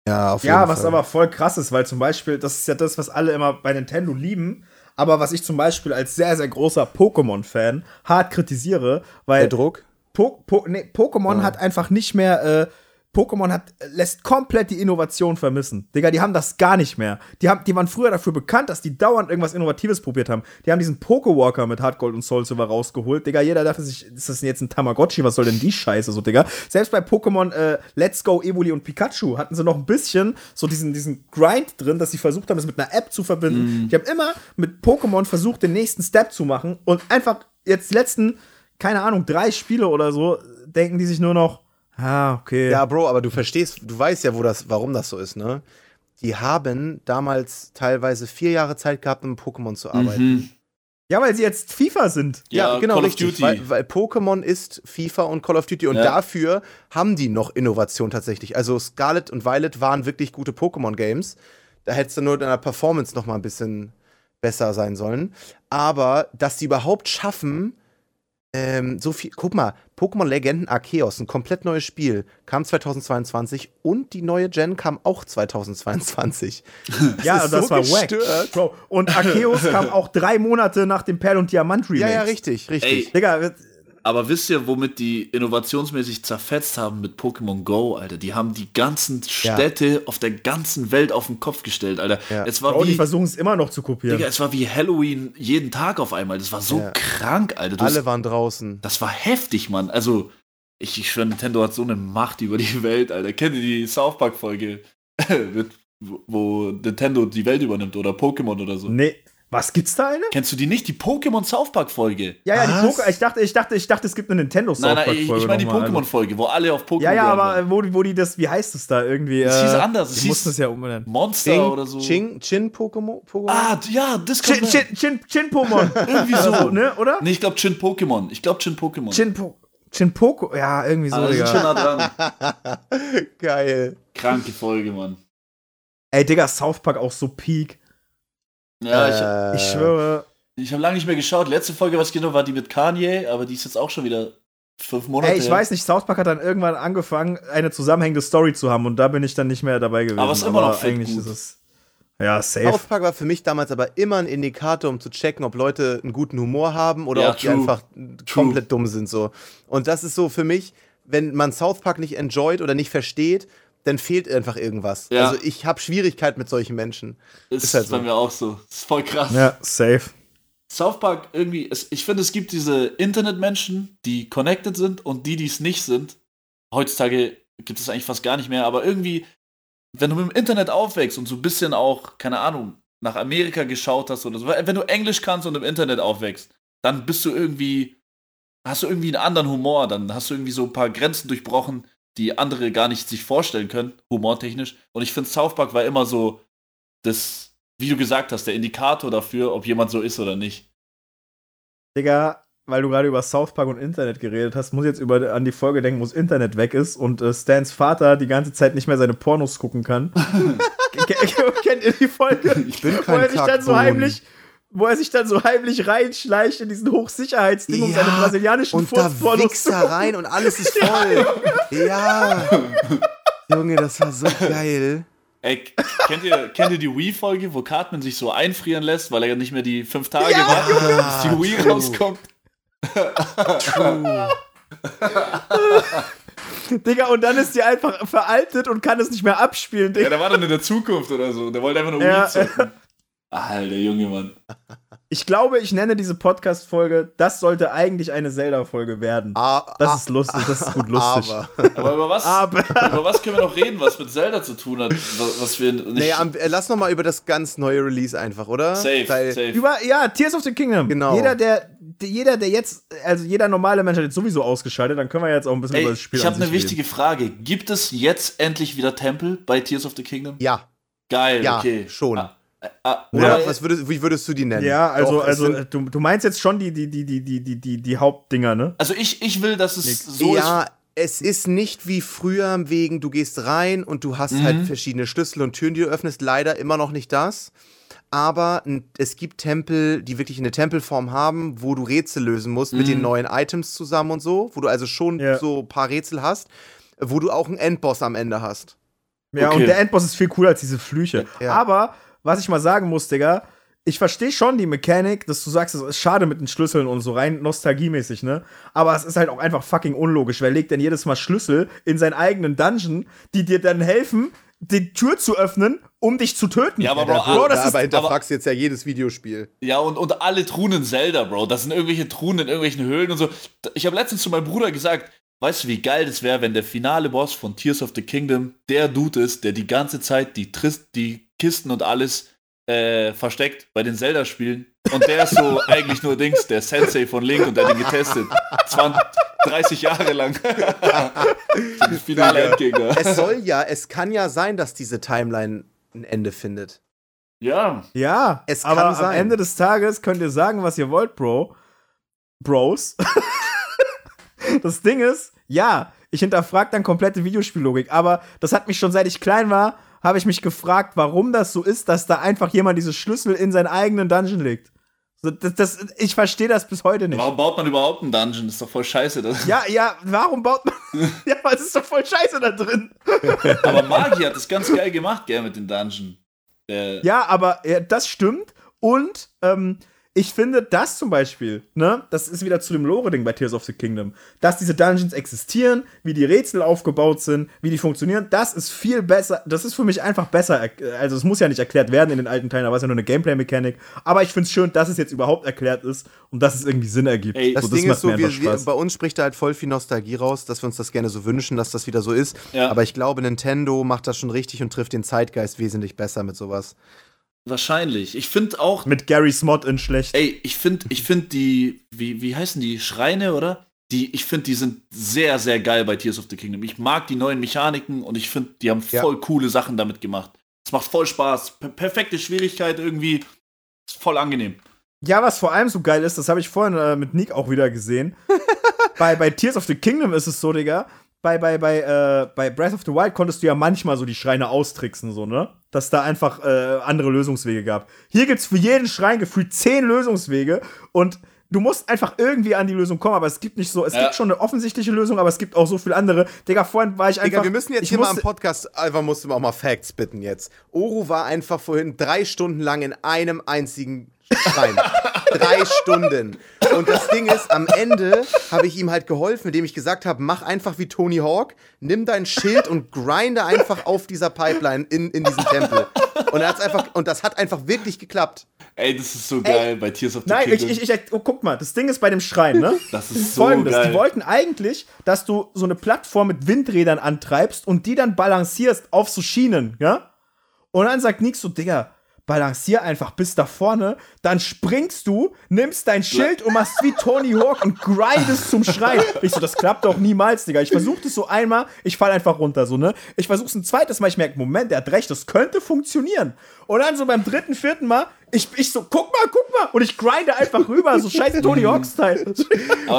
[SPEAKER 3] Ja, auf
[SPEAKER 1] Ja,
[SPEAKER 3] jeden
[SPEAKER 1] was
[SPEAKER 3] Fall.
[SPEAKER 1] aber voll krass ist, weil zum Beispiel, das ist ja das, was alle immer bei Nintendo lieben, aber was ich zum Beispiel als sehr, sehr großer Pokémon-Fan hart kritisiere, weil
[SPEAKER 3] der Druck.
[SPEAKER 1] Po po nee, Pokémon
[SPEAKER 3] Ja.
[SPEAKER 1] hat einfach nicht mehr, äh, Pokémon hat, lässt komplett die Innovation vermissen. Digga, die haben das gar nicht mehr. Die, haben, die waren früher dafür bekannt, dass die dauernd irgendwas Innovatives probiert haben. Die haben diesen Pokewalker mit Hardgold und Soul Silver rausgeholt. Digga, jeder dachte sich, ist das denn jetzt ein Tamagotchi? Was soll denn die Scheiße so, Digga? Selbst bei Pokémon äh, Let's Go, Evoli und Pikachu hatten sie noch ein bisschen so diesen, diesen Grind drin, dass sie versucht haben, es mit einer App zu verbinden. Die haben immer mit Pokémon versucht, den nächsten Step zu machen und einfach jetzt die letzten, keine Ahnung, drei Spiele oder so, denken die sich nur noch, ah, okay.
[SPEAKER 3] Ja, Bro, aber du verstehst, du weißt ja, wo das, warum das so ist, ne? Die haben damals teilweise vier Jahre Zeit gehabt, um Pokémon zu arbeiten.
[SPEAKER 2] Mhm.
[SPEAKER 1] Ja, weil sie jetzt FIFA sind.
[SPEAKER 2] Ja,
[SPEAKER 3] genau,
[SPEAKER 2] Call of
[SPEAKER 3] richtig.
[SPEAKER 2] Duty.
[SPEAKER 3] Weil, weil Pokémon ist FIFA und Call of Duty und
[SPEAKER 2] Ja.
[SPEAKER 3] dafür haben die noch Innovation tatsächlich. Also Scarlet und Violet waren wirklich gute Pokémon-Games. Da hättest du nur in der Performance noch mal ein bisschen besser sein sollen. Aber dass die überhaupt schaffen, ähm, so viel. Guck mal, Pokémon Legenden Arceus, ein komplett neues Spiel, kam 2022 und die neue Gen kam auch 2022. *laughs*
[SPEAKER 1] ja,
[SPEAKER 3] ist
[SPEAKER 1] das
[SPEAKER 3] so
[SPEAKER 1] war wack.
[SPEAKER 3] gestört.
[SPEAKER 1] Bro. Und Arceus *laughs* kam auch drei Monate nach dem Perl- und Diamant-Remake.
[SPEAKER 3] Ja, ja, richtig, richtig.
[SPEAKER 2] Ey,
[SPEAKER 1] Digga,
[SPEAKER 2] Aber wisst ihr, womit die innovationsmäßig zerfetzt haben mit Pokémon Go, Alter? Die haben die ganzen
[SPEAKER 3] Ja.
[SPEAKER 2] Städte auf der ganzen Welt auf den Kopf gestellt, Alter.
[SPEAKER 3] Ja.
[SPEAKER 2] Es war
[SPEAKER 1] Bro, die
[SPEAKER 2] wie,
[SPEAKER 1] versuchen es immer noch zu kopieren.
[SPEAKER 2] Digga, es war wie Halloween jeden Tag auf einmal. Das war so
[SPEAKER 3] Ja.
[SPEAKER 2] krank, Alter. Du
[SPEAKER 3] Alle
[SPEAKER 2] hast,
[SPEAKER 3] waren draußen.
[SPEAKER 2] das war heftig, Mann. Also, ich, ich schwöre, Nintendo hat so eine Macht über die *laughs* Welt, Alter. Kennt ihr die South Park-Folge, *laughs* wo Nintendo die Welt übernimmt oder Pokémon oder so?
[SPEAKER 1] nee. Was gibt's da eine?
[SPEAKER 2] Kennst du die nicht? Die Pokémon South Park-Folge?
[SPEAKER 1] Ja, ja, die? Poké ich dachte, ich dachte, ich dachte, es gibt eine Nintendo
[SPEAKER 2] Nein, nein, ich,
[SPEAKER 1] Folge
[SPEAKER 2] ich meine die
[SPEAKER 1] nochmal, also.
[SPEAKER 2] Pokémon-Folge, wo alle auf Pokémon
[SPEAKER 1] Ja, ja, aber wo, die- wo die das, wie heißt es da irgendwie?
[SPEAKER 2] Es
[SPEAKER 1] äh,
[SPEAKER 2] hieß anders, es hieß-
[SPEAKER 1] mussten es ja umbenennen.
[SPEAKER 2] Monster
[SPEAKER 3] Ching,
[SPEAKER 2] oder so.
[SPEAKER 3] Ching, Chin Pokémon? Pokémon?
[SPEAKER 2] Ah, ja, das kann
[SPEAKER 1] Chin. Chin, Chin, Chin Pomon. *laughs*
[SPEAKER 2] Irgendwie so.
[SPEAKER 1] Also, ne, oder?
[SPEAKER 2] Nee, ich glaube Chin Pokémon. Ich glaube Chin Pokémon.
[SPEAKER 1] Chin, po Chin Poco, ja, irgendwie so,
[SPEAKER 2] Ah, das ist schon
[SPEAKER 1] Digga.
[SPEAKER 2] nah dran. *laughs*
[SPEAKER 3] Geil.
[SPEAKER 2] Kranke Folge, Mann.
[SPEAKER 1] Ey, Digga, South Park auch so peak.
[SPEAKER 2] Ja,
[SPEAKER 3] Äh,
[SPEAKER 1] Ich schwöre.
[SPEAKER 2] ich, ich habe lange nicht mehr geschaut. Letzte Folge, was ich genau war, die mit Kanye, aber die ist jetzt auch schon wieder fünf Monate.
[SPEAKER 1] Ey, ich
[SPEAKER 2] her.
[SPEAKER 1] weiß nicht, South Park hat dann irgendwann angefangen, eine zusammenhängende Story zu haben und da bin ich dann nicht mehr dabei gewesen.
[SPEAKER 2] Aber es ist immer noch
[SPEAKER 1] eigentlich
[SPEAKER 2] gut.
[SPEAKER 1] ist es. Ja, safe.
[SPEAKER 3] South Park war für mich damals aber immer ein Indikator, um zu checken, ob Leute einen guten Humor haben oder
[SPEAKER 2] Ja,
[SPEAKER 3] ob die
[SPEAKER 2] true.
[SPEAKER 3] einfach komplett dumm sind. So. Und das ist so für mich, wenn man South Park nicht enjoyt oder nicht versteht, dann fehlt einfach irgendwas.
[SPEAKER 2] Ja.
[SPEAKER 3] Also ich habe Schwierigkeit mit solchen Menschen.
[SPEAKER 2] ist,
[SPEAKER 3] ist halt so.
[SPEAKER 2] bei mir auch so. Ist voll krass.
[SPEAKER 1] Ja, safe.
[SPEAKER 2] South Park irgendwie, es, ich finde, es gibt diese Internetmenschen, die connected sind und die, die es nicht sind. Heutzutage gibt es eigentlich fast gar nicht mehr, aber irgendwie, wenn du mit dem Internet aufwächst und so ein bisschen auch, keine Ahnung, nach Amerika geschaut hast oder so, wenn du Englisch kannst und im Internet aufwächst, dann bist du irgendwie, hast du irgendwie einen anderen Humor, dann hast du irgendwie so ein paar Grenzen durchbrochen, die andere gar nicht sich vorstellen können, humortechnisch. Und ich finde, South Park war immer so das, wie du gesagt hast, der Indikator dafür, ob jemand so ist oder nicht.
[SPEAKER 1] Digga, weil du gerade über South Park und Internet geredet hast, muss ich jetzt über, an die Folge denken, wo das Internet weg ist und äh, Stans Vater die ganze Zeit nicht mehr seine Pornos gucken kann. *laughs* Ke- ke- Kennt ihr die Folge?
[SPEAKER 3] Ich bin
[SPEAKER 1] wo
[SPEAKER 3] kein
[SPEAKER 1] er sich dann so heimlich, wo er sich dann so heimlich reinschleicht in diesen Hochsicherheitsding, um seine brasilianischen
[SPEAKER 3] und da wächst er rein und alles ist *laughs* voll. ja. Junge, das war so geil.
[SPEAKER 2] Ey, kennt ihr, kennt ihr die Wii-Folge, wo Cartman sich so einfrieren lässt, weil er ja nicht mehr die fünf Tage
[SPEAKER 1] Ja,
[SPEAKER 2] warten kann,
[SPEAKER 3] Junge.
[SPEAKER 2] bis die Wii
[SPEAKER 3] True.
[SPEAKER 2] rauskommt? *laughs*
[SPEAKER 1] Digga, und dann ist die einfach veraltet und kann es nicht mehr abspielen,
[SPEAKER 2] Ja,
[SPEAKER 1] Digga.
[SPEAKER 2] der war dann in der Zukunft oder so. Der wollte einfach nur
[SPEAKER 1] Ja.
[SPEAKER 2] Wii zocken. Alter, Junge Mann. *laughs*
[SPEAKER 1] Ich glaube, ich nenne diese Podcast-Folge, das sollte eigentlich eine Zelda-Folge werden.
[SPEAKER 3] Ah,
[SPEAKER 1] Das
[SPEAKER 3] ah,
[SPEAKER 1] ist lustig, das ist gut *laughs* lustig.
[SPEAKER 3] Aber.
[SPEAKER 2] Aber über was,
[SPEAKER 1] Aber-
[SPEAKER 2] über was können wir noch reden, was mit Zelda zu tun hat? Was wir nicht.
[SPEAKER 3] Nee, am, äh, lass noch mal über das ganz neue Release einfach, oder?
[SPEAKER 2] safe,
[SPEAKER 3] Weil-
[SPEAKER 2] safe.
[SPEAKER 1] Über, ja, Tears of the Kingdom.
[SPEAKER 3] Genau.
[SPEAKER 1] Jeder, der, der- jeder, der jetzt, also jeder normale Mensch hat jetzt sowieso ausgeschaltet, dann können wir jetzt auch ein bisschen
[SPEAKER 2] Ey,
[SPEAKER 1] über das Spiel
[SPEAKER 2] ich habe eine wichtige Frage. Gibt es jetzt endlich wieder Tempel bei Tears of the Kingdom?
[SPEAKER 3] Ja,
[SPEAKER 2] Geil,
[SPEAKER 3] ja,
[SPEAKER 2] okay.
[SPEAKER 3] schon.
[SPEAKER 2] Ah,
[SPEAKER 3] Oder
[SPEAKER 2] oder
[SPEAKER 3] was würdest, wie würdest du die nennen?
[SPEAKER 1] Ja, also,
[SPEAKER 3] Doch,
[SPEAKER 1] also äh, du, du meinst jetzt schon die, die, die, die, die, die, die, die Hauptdinger, ne?
[SPEAKER 2] also ich, ich will, dass es so
[SPEAKER 3] ja,
[SPEAKER 2] ist.
[SPEAKER 3] es ist nicht wie früher wegen, du gehst rein und du hast
[SPEAKER 2] Mhm.
[SPEAKER 3] halt verschiedene Schlüssel und Türen, die du öffnest. Leider immer noch nicht das. Aber es gibt Tempel, die wirklich eine Tempelform haben, wo du Rätsel lösen musst mit
[SPEAKER 2] Mhm.
[SPEAKER 3] den neuen Items zusammen und so, wo du also schon
[SPEAKER 1] Ja.
[SPEAKER 3] so ein paar Rätsel hast, wo du auch einen Endboss am Ende hast.
[SPEAKER 1] Ja,
[SPEAKER 2] Okay.
[SPEAKER 1] und der Endboss ist viel cooler als diese Flüche.
[SPEAKER 3] Ja.
[SPEAKER 1] Aber, was ich mal sagen muss, Digga, ich verstehe schon die Mechanik, dass du sagst, es ist schade mit den Schlüsseln und so rein nostalgiemäßig, ne? Aber es ist halt auch einfach fucking unlogisch. Wer legt denn jedes Mal Schlüssel in seinen eigenen Dungeon, die dir dann helfen, die Tür zu öffnen, um dich zu töten?
[SPEAKER 2] Ja, aber Bro,
[SPEAKER 3] Bro,
[SPEAKER 1] das
[SPEAKER 3] aber hinterfragst du jetzt ja jedes Videospiel.
[SPEAKER 2] Ja, und, und alle Truhen in Zelda, Bro. Das sind irgendwelche Truhen in irgendwelchen Höhlen und so. Ich habe letztens zu meinem Bruder gesagt, weißt du, wie geil das wäre, wenn der finale Boss von Tears of the Kingdom der Dude ist, der die ganze Zeit die, Trist die Kisten und alles äh, versteckt bei den Zelda-Spielen. Und der ist so *laughs* eigentlich nur Dings, der Sensei von Link und der hat ihn getestet. 20, 30 Jahre lang. *laughs* finale Endgegner.
[SPEAKER 3] Es soll ja, es kann ja sein, dass diese Timeline ein Ende findet.
[SPEAKER 2] Ja.
[SPEAKER 1] Ja,
[SPEAKER 3] Es
[SPEAKER 1] aber
[SPEAKER 3] kann
[SPEAKER 1] am
[SPEAKER 3] sein.
[SPEAKER 1] Ende des Tages könnt ihr sagen, was ihr wollt, Bro. Bros. *laughs* das Ding ist, ja, ich hinterfrage dann komplette Videospiellogik, aber das hat mich schon seit ich klein war, habe ich mich gefragt, warum das so ist, dass da einfach jemand diese Schlüssel in seinen eigenen Dungeon legt. So, das, das, ich verstehe das bis heute nicht.
[SPEAKER 2] Warum baut man überhaupt einen Dungeon? Das ist doch voll scheiße. Das.
[SPEAKER 1] Ja, ja, warum baut man. *laughs* ja, aber es ist doch voll scheiße da drin. *laughs*
[SPEAKER 2] Aber Magi hat das ganz geil gemacht, gell, mit dem Dungeon. Der,
[SPEAKER 1] Ja, aber ja, das stimmt. Und ähm, ich finde das zum Beispiel, ne, das ist wieder zu dem Lore-Ding bei Tears of the Kingdom, dass diese Dungeons existieren, wie die Rätsel aufgebaut sind, wie die funktionieren, das ist viel besser, das ist für mich einfach besser, also es muss ja nicht erklärt werden in den alten Teilen, da war es ja nur eine Gameplay-Mechanik, aber ich finde es schön, dass es jetzt überhaupt erklärt ist und dass es irgendwie Sinn ergibt.
[SPEAKER 2] Ey,
[SPEAKER 3] Das
[SPEAKER 1] so,
[SPEAKER 3] Ding ist so,
[SPEAKER 1] mir
[SPEAKER 3] wir, wir, bei uns spricht da halt voll viel Nostalgie raus, dass wir uns das gerne so wünschen, dass das wieder so ist.
[SPEAKER 2] Ja.
[SPEAKER 3] Aber ich glaube, Nintendo macht das schon richtig und trifft den Zeitgeist wesentlich besser mit sowas.
[SPEAKER 2] Wahrscheinlich. Ich finde auch,
[SPEAKER 1] Mit Gary Smott in schlecht.
[SPEAKER 2] ey, ich finde, ich finde die, wie, wie heißen die? Schreine, oder? Die, ich finde, die sind sehr, sehr geil bei Tears of the Kingdom. Ich mag die neuen Mechaniken und ich finde, die haben
[SPEAKER 3] Ja.
[SPEAKER 2] voll coole Sachen damit gemacht. Es macht voll Spaß. Per perfekte Schwierigkeit irgendwie. Ist voll angenehm.
[SPEAKER 1] Ja, was vor allem so geil ist, das habe ich vorhin äh, mit Nick auch wieder gesehen. *laughs* bei, bei Tears of the Kingdom ist es so, Digga. Bei, bei, bei, äh, bei Breath of the Wild konntest du ja manchmal so die Schreine austricksen, so, ne? Dass da einfach äh, andere Lösungswege gab. Hier gibt's für jeden Schrein gefühlt zehn Lösungswege und du musst einfach irgendwie an die Lösung kommen, aber es gibt nicht so, es
[SPEAKER 2] Ja.
[SPEAKER 1] gibt schon eine offensichtliche Lösung, aber es gibt auch so viele andere. Digga, vorhin war ich einfach.
[SPEAKER 3] Digga, wir müssen jetzt hier mal am Podcast, einfach musst du auch mal Facts bitten jetzt. Oru war einfach vorhin drei Stunden lang in einem einzigen Schrein. drei Stunden. Und das Ding ist, am Ende habe ich ihm halt geholfen, indem ich gesagt habe, mach einfach wie Tony Hawk, nimm dein Schild und grinde einfach auf dieser Pipeline in, in diesem Tempel. Und, er hat's einfach, und das hat einfach wirklich geklappt.
[SPEAKER 2] Ey, das ist so geil bei Tears of the
[SPEAKER 1] Nein, ich,
[SPEAKER 2] Kingdom.
[SPEAKER 1] ich, ich, oh, guck mal, das Ding ist bei dem Schrein, ne?
[SPEAKER 2] Das ist so
[SPEAKER 1] Folgendes,
[SPEAKER 2] geil.
[SPEAKER 1] die wollten eigentlich, dass du so eine Plattform mit Windrädern antreibst und die dann balancierst auf so Schienen, ja? Und dann sagt Nix so, Digga, balancier einfach bis da vorne, dann springst du, nimmst dein Schild und machst wie Tony Hawk und grindest zum Schrein. Ich so, das klappt doch niemals, Digga. Ich versuch das so einmal, ich fall einfach runter, so, ne? Ich versuch's ein zweites Mal, ich merke, Moment, der hat recht, das könnte funktionieren. Und dann so beim dritten, vierten Mal, ich, ich so, guck mal, guck mal, und ich grinde einfach rüber, so scheiß Tony Hawk-Style.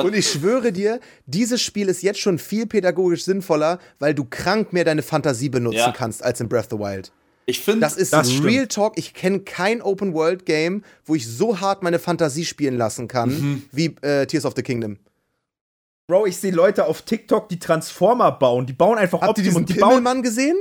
[SPEAKER 3] Und ich schwöre dir, dieses Spiel ist jetzt schon viel pädagogisch sinnvoller, weil du krank mehr deine Fantasie benutzen
[SPEAKER 2] Ja.
[SPEAKER 3] kannst als in Breath of the Wild.
[SPEAKER 2] Ich finde,
[SPEAKER 3] Das ist
[SPEAKER 1] Das stimmt.
[SPEAKER 3] Real Talk. Ich kenne kein Open-World-Game, wo ich so hart meine Fantasie spielen lassen kann,
[SPEAKER 2] Mhm.
[SPEAKER 3] wie äh, Tears of the Kingdom.
[SPEAKER 1] Bro, ich sehe Leute auf TikTok, die Transformer bauen. Die bauen einfach
[SPEAKER 3] Habt ihr diesen
[SPEAKER 1] und die bauen.
[SPEAKER 3] Pimmelmann gesehen?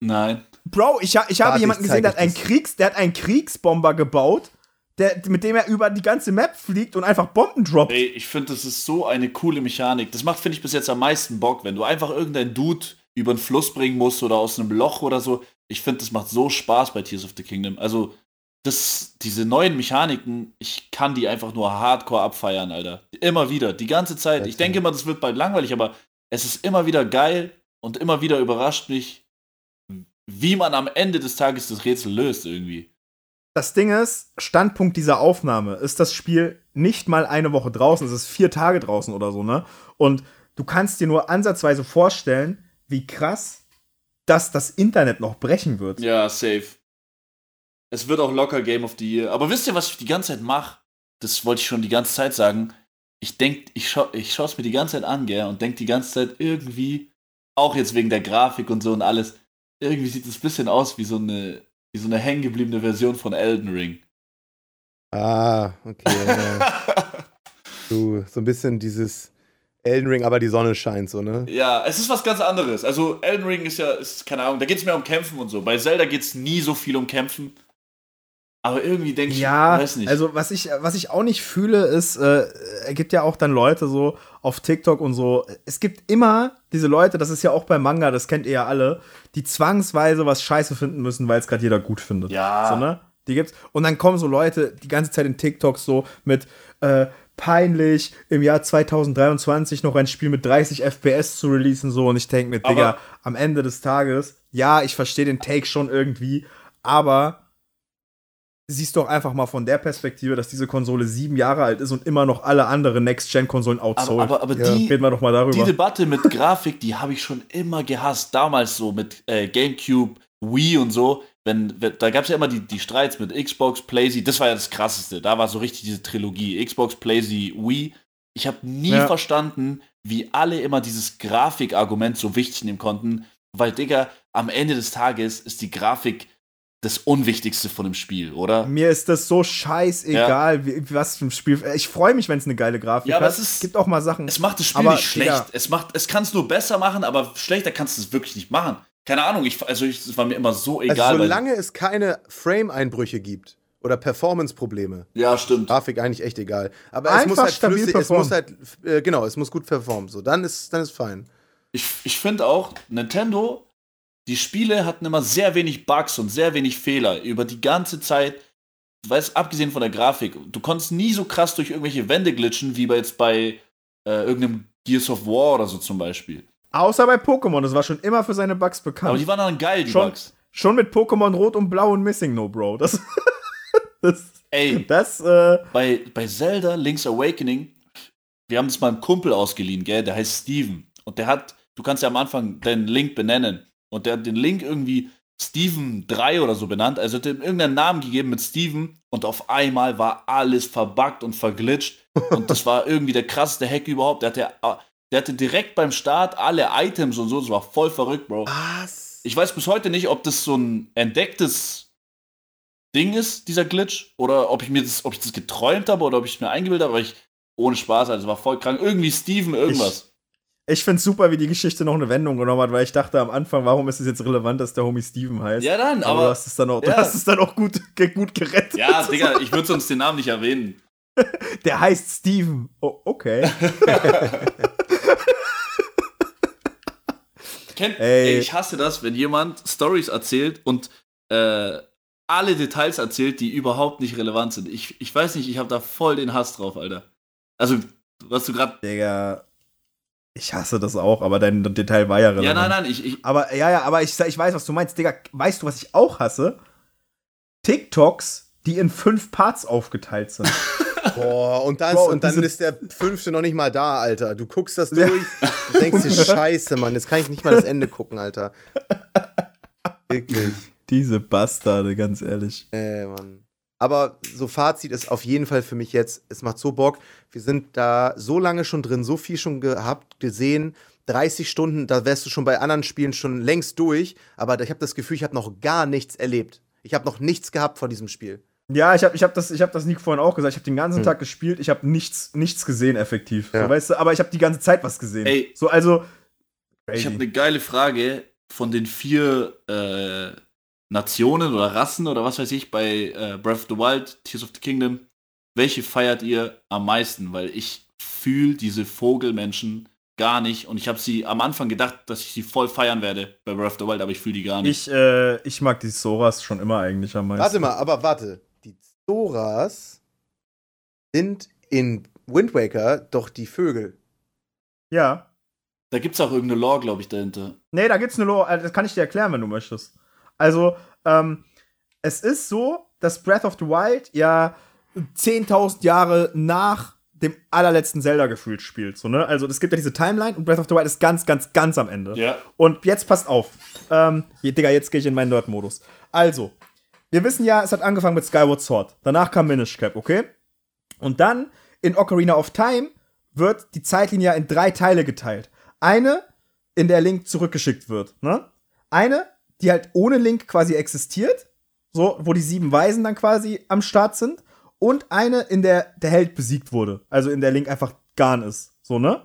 [SPEAKER 2] nein.
[SPEAKER 1] Bro, ich, ha- ich habe
[SPEAKER 3] Warte,
[SPEAKER 1] jemanden
[SPEAKER 3] ich
[SPEAKER 1] gesehen, der hat, einen. Kriegs, der hat einen Kriegsbomber gebaut, der, mit dem er über die ganze Map fliegt und einfach Bomben droppt.
[SPEAKER 2] Ey, ich finde, das ist so eine coole Mechanik. Das macht, finde ich, bis jetzt am meisten Bock, wenn du einfach irgendeinen Dude über den Fluss bringen musst oder aus einem Loch oder so. Ich finde, das macht so Spaß bei Tears of the Kingdom. Also, das, diese neuen Mechaniken, ich kann die einfach nur hardcore abfeiern, Alter. Immer wieder, die ganze Zeit. Ich denke immer, das wird bald langweilig, aber es ist immer wieder geil und immer wieder überrascht mich, wie man am Ende des Tages das Rätsel löst irgendwie.
[SPEAKER 1] Das Ding ist, Standpunkt dieser Aufnahme ist das Spiel nicht mal eine Woche draußen, es ist vier Tage draußen oder so, ne? Und du kannst dir nur ansatzweise vorstellen, wie krass dass das Internet noch brechen wird.
[SPEAKER 2] Ja, safe. Es wird auch locker Game of the Year. Aber wisst ihr, was ich die ganze Zeit mache? Das wollte ich schon die ganze Zeit sagen. Ich denk, ich schau, ich schaue es mir die ganze Zeit an, gell, und denk die ganze Zeit irgendwie, auch jetzt wegen der Grafik und so und alles, irgendwie sieht es ein bisschen aus wie so eine, wie so eine hängengebliebene Version von Elden Ring.
[SPEAKER 3] Ah, okay. ja. *laughs* du, so ein bisschen dieses Elden Ring, aber die Sonne scheint so, ne?
[SPEAKER 2] ja, es ist was ganz anderes. Also Elden Ring ist ja, ist, keine Ahnung, da geht es mehr um Kämpfen und so. Bei Zelda geht es nie so viel um Kämpfen. Aber irgendwie denke ich,
[SPEAKER 1] Ja,
[SPEAKER 2] weiß nicht.
[SPEAKER 1] also was ich, was ich auch nicht fühle, ist, äh, es gibt ja auch dann Leute so auf TikTok und so. Es gibt immer diese Leute, das ist ja auch beim Manga, das kennt ihr ja alle, die zwangsweise was Scheiße finden müssen, weil es gerade jeder gut findet.
[SPEAKER 2] Ja.
[SPEAKER 1] So, ne? Die gibt's. Und dann kommen so Leute die ganze Zeit in TikToks so mit äh, peinlich im Jahr 2023 noch ein Spiel mit 30 FPS zu releasen so und ich denke mir,
[SPEAKER 2] Aber-
[SPEAKER 1] Digga, am Ende des Tages, ja, ich verstehe den Take schon irgendwie, aber siehst doch einfach mal von der Perspektive, dass diese Konsole sieben Jahre alt ist und immer noch alle anderen Next-Gen-Konsolen
[SPEAKER 2] aber,
[SPEAKER 1] outsold.
[SPEAKER 2] aber, aber
[SPEAKER 3] Ja.
[SPEAKER 2] die,
[SPEAKER 1] Reden wir doch mal darüber.
[SPEAKER 2] Die Debatte mit Grafik, die habe ich schon immer gehasst. Damals so mit äh, GameCube, Wii und so. Wenn, wenn, da gab es ja immer die, die Streits mit Xbox, PlayStation. Das war ja das Krasseste. Da war so richtig diese Trilogie. Xbox, PlayStation, Wii. Ich habe nie
[SPEAKER 1] Ja.
[SPEAKER 2] verstanden, wie alle immer dieses Grafikargument so wichtig nehmen konnten. Weil, Digga, am Ende des Tages ist die Grafik das Unwichtigste von dem Spiel, oder?
[SPEAKER 1] Mir ist das so scheißegal, wie, was für ein Spiel. Ich freue mich, wenn es eine geile Grafik
[SPEAKER 2] Ja, aber
[SPEAKER 1] hat.
[SPEAKER 2] es ist-
[SPEAKER 1] gibt auch mal Sachen.
[SPEAKER 2] Es macht das Spiel
[SPEAKER 1] Aber,
[SPEAKER 2] nicht schlecht.
[SPEAKER 1] Digga.
[SPEAKER 2] Es, macht, es kann es nur besser machen, aber schlechter kannst du es wirklich nicht machen. Keine Ahnung, ich, also ich, es war mir immer so egal.
[SPEAKER 3] Also
[SPEAKER 2] weil-
[SPEAKER 3] solange es keine Frame-Einbrüche gibt oder Performance-Probleme,
[SPEAKER 2] ja, stimmt.
[SPEAKER 3] Grafik eigentlich echt egal. Aber es
[SPEAKER 1] Einfach
[SPEAKER 3] muss halt
[SPEAKER 1] stabil
[SPEAKER 3] flüssig, es muss
[SPEAKER 1] performen.
[SPEAKER 3] halt, äh, genau, es muss gut performen. So, dann ist, dann ist fein.
[SPEAKER 2] Ich, ich finde auch, Nintendo, die Spiele hatten immer sehr wenig Bugs und sehr wenig Fehler über die ganze Zeit. Weißt, abgesehen von der Grafik, du konntest nie so krass durch irgendwelche Wände glitschen, wie bei jetzt bei äh, irgendeinem Gears of War oder so zum Beispiel.
[SPEAKER 1] Außer bei Pokémon, das war schon immer für seine Bugs bekannt.
[SPEAKER 2] Aber die waren dann geil, die
[SPEAKER 1] Schon.
[SPEAKER 2] Bugs.
[SPEAKER 1] schon mit Pokémon Rot und Blau und Missing No, Bro. Das. *laughs* das.
[SPEAKER 2] Ey,
[SPEAKER 1] Das, äh,
[SPEAKER 2] bei, bei Zelda Link's Awakening, wir haben das mal einem Kumpel ausgeliehen, gell, der heißt Steven. Und der hat, du kannst ja am Anfang deinen Link benennen. Und der hat den Link irgendwie Steven 3 oder so benannt. Also hat ihm irgendeinen Namen gegeben mit Steven. Und auf einmal war alles verbuggt und verglitscht. Und das war irgendwie der krasseste Hack überhaupt. Der hatte, der hatte direkt beim Start alle Items und so. Das war voll verrückt, Bro.
[SPEAKER 3] Was?
[SPEAKER 2] Ich weiß bis heute nicht, ob das so ein entdecktes Ding ist, dieser Glitch, oder ob ich mir das, ob ich das geträumt habe oder ob ich es mir eingebildet habe, aber ich ohne Spaß, also war voll krank. Irgendwie Steven, irgendwas.
[SPEAKER 1] Ich, ich finde es super, wie die Geschichte noch eine Wendung genommen hat, weil ich dachte am Anfang, warum ist es jetzt relevant, dass der Homie Steven heißt?
[SPEAKER 2] Ja, dann, aber.
[SPEAKER 1] aber du hast es dann auch,
[SPEAKER 2] ja.
[SPEAKER 1] du hast es dann auch gut, *laughs* gut gerettet.
[SPEAKER 2] Ja, Digga, ich würde sonst den Namen nicht erwähnen. *laughs*
[SPEAKER 1] Der heißt Steven. Oh, okay. *laughs*
[SPEAKER 2] Kennt,
[SPEAKER 1] Ey.
[SPEAKER 2] ey, ich hasse das, wenn jemand Stories erzählt und äh, alle Details erzählt, die überhaupt nicht relevant sind. Ich, ich weiß nicht, ich habe da voll den Hass drauf, Alter. Also, was du gerade.
[SPEAKER 1] Digga. Ich hasse das auch, aber dein Detail war ja relevant.
[SPEAKER 2] Ja, nein, nein, ich, ich,
[SPEAKER 1] Aber ja, ja, aber ich, ich weiß, was du meinst, Digga. Weißt du, was ich auch hasse? TikToks, die in fünf Parts aufgeteilt sind. *laughs*
[SPEAKER 3] Boah, und, das,
[SPEAKER 1] Bro,
[SPEAKER 3] und dann ist der fünfte noch nicht mal da, Alter. Du guckst das *laughs* durch und denkst dir, scheiße, Mann, jetzt kann ich nicht mal das Ende gucken, Alter. *laughs* Wirklich.
[SPEAKER 1] Diese Bastarde, ganz ehrlich.
[SPEAKER 3] Äh, Mann. Aber so Fazit ist auf jeden Fall für mich jetzt, es macht so Bock. Wir sind da so lange schon drin, so viel schon gehabt, gesehen. 30 Stunden, da wärst du schon bei anderen Spielen schon längst durch. Aber ich habe das Gefühl, ich habe noch gar nichts erlebt. Ich habe noch nichts gehabt von diesem Spiel.
[SPEAKER 1] Ja, ich habe ich hab das, ich hab das Nick vorhin auch gesagt. Ich habe den ganzen
[SPEAKER 3] Hm.
[SPEAKER 1] Tag gespielt, ich habe nichts, nichts gesehen, effektiv.
[SPEAKER 3] Ja.
[SPEAKER 1] So, weißt du, aber ich habe die ganze Zeit was gesehen.
[SPEAKER 2] Ey.
[SPEAKER 1] So, also.
[SPEAKER 2] ich habe eine geile Frage von den vier äh, Nationen oder Rassen oder was weiß ich bei äh, Breath of the Wild, Tears of the Kingdom. Welche feiert ihr am meisten? Weil ich fühle diese Vogelmenschen gar nicht und ich habe sie am Anfang gedacht, dass ich sie voll feiern werde bei Breath of the Wild, aber ich fühle die gar nicht.
[SPEAKER 1] Ich, äh, ich mag die Soras schon immer eigentlich am meisten.
[SPEAKER 3] Warte mal, aber warte. Die Zoras sind in Wind Waker doch die Vögel.
[SPEAKER 1] Ja.
[SPEAKER 2] Da gibt's auch irgendeine Lore, glaube ich, dahinter.
[SPEAKER 1] Nee, da gibt's eine Lore, äh, das kann ich dir erklären, wenn du möchtest. Also, ähm, es ist so, dass Breath of the Wild ja 10.000 Jahre nach dem allerletzten Zelda gefühlt spielt. So, ne? Also, es gibt ja diese Timeline und Breath of the Wild ist ganz, ganz, ganz am Ende.
[SPEAKER 2] Ja.
[SPEAKER 1] Und jetzt passt auf. Ähm, hier, Digga, jetzt gehe ich in meinen Nerd-Modus. Also, wir wissen ja, es hat angefangen mit Skyward Sword. Danach kam Minish Cap, okay? Und dann in Ocarina of Time wird die Zeitlinie in drei Teile geteilt. Eine, in der Link zurückgeschickt wird, ne? Eine, die halt ohne Link quasi existiert, so, wo die sieben Weisen dann quasi am Start sind. Und eine, in der der Held besiegt wurde. Also in der Link einfach Garn ist. So, ne?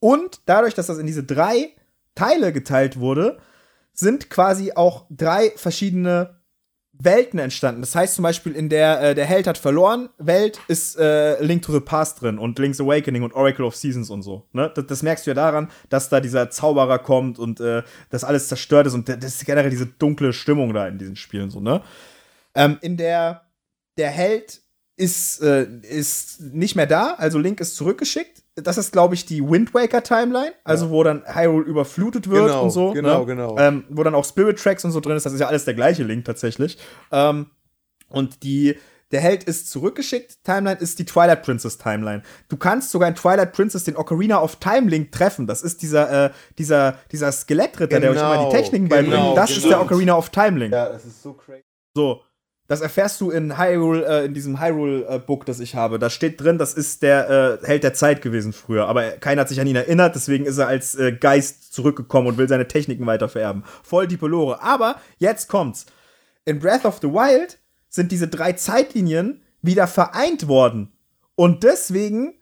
[SPEAKER 1] Und dadurch, dass das in diese drei Teile geteilt wurde, sind quasi auch drei verschiedene Welten entstanden. Das heißt zum Beispiel in der äh, der Held hat verloren Welt ist äh, Link to the Past drin und Link's Awakening und Oracle of Seasons und so. Ne? Das, das merkst du ja daran, dass da dieser Zauberer kommt und äh, das alles zerstört ist und das ist generell diese dunkle Stimmung da in diesen Spielen so. Ne? Ähm, in der der Held ist, äh, ist nicht mehr da, also Link ist zurückgeschickt. Das ist, glaube ich, die Wind Waker Timeline, also wo dann Hyrule überflutet wird
[SPEAKER 3] Genau,
[SPEAKER 1] und so.
[SPEAKER 3] genau,
[SPEAKER 1] ne?
[SPEAKER 3] genau.
[SPEAKER 1] Ähm, wo dann auch Spirit Tracks und so drin ist. Das ist ja alles der gleiche Link tatsächlich. Ähm, und die, der Held ist zurückgeschickt. Timeline ist die Twilight Princess Timeline. Du kannst sogar in Twilight Princess den Ocarina of Time Link treffen. Das ist dieser, äh, dieser, dieser Skelettritter, der euch immer
[SPEAKER 3] Genau,
[SPEAKER 1] die Techniken
[SPEAKER 3] genau,
[SPEAKER 1] beibringt. Das ist
[SPEAKER 2] stimmt.
[SPEAKER 1] der Ocarina of Time Link.
[SPEAKER 3] Ja, das ist so crazy.
[SPEAKER 1] So. Das erfährst du in Hyrule, äh, in diesem Hyrule-Book, das ich habe. Da steht drin, das ist der äh, Held der Zeit gewesen früher. Aber keiner hat sich an ihn erinnert, deswegen ist er als äh, Geist zurückgekommen und will seine Techniken weiter vererben. Voll die Pelore. Aber jetzt kommt's. In Breath of the Wild sind diese drei Zeitlinien wieder vereint worden. Und deswegen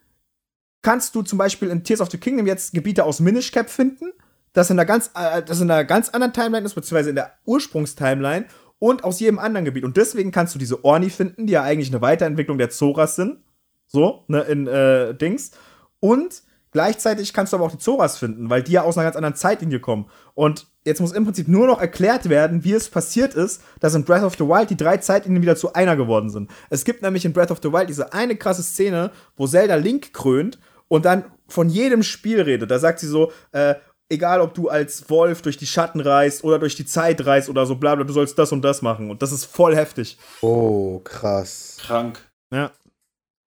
[SPEAKER 1] kannst du zum Beispiel in Tears of the Kingdom jetzt Gebiete aus Minish Cap finden, das in einer ganz, äh, das in einer ganz anderen Timeline ist, beziehungsweise in der Ursprungstimeline und aus jedem anderen Gebiet. Und deswegen kannst du diese Orni finden, die ja eigentlich eine Weiterentwicklung der Zoras sind. So, ne, in äh, Dings. Und gleichzeitig kannst du aber auch die Zoras finden, weil die ja aus einer ganz anderen Zeitlinie kommen. Und jetzt muss im Prinzip nur noch erklärt werden, wie es passiert ist, dass in Breath of the Wild die drei Zeitlinien wieder zu einer geworden sind. Es gibt nämlich in Breath of the Wild diese eine krasse Szene, wo Zelda Link krönt und dann von jedem Spiel redet. Da sagt sie so, äh, egal ob du als Wolf durch die Schatten reist oder durch die Zeit reist oder so, bla bla, du sollst das und das machen. Und das ist voll heftig.
[SPEAKER 3] Oh, krass.
[SPEAKER 2] Krank.
[SPEAKER 1] Ja.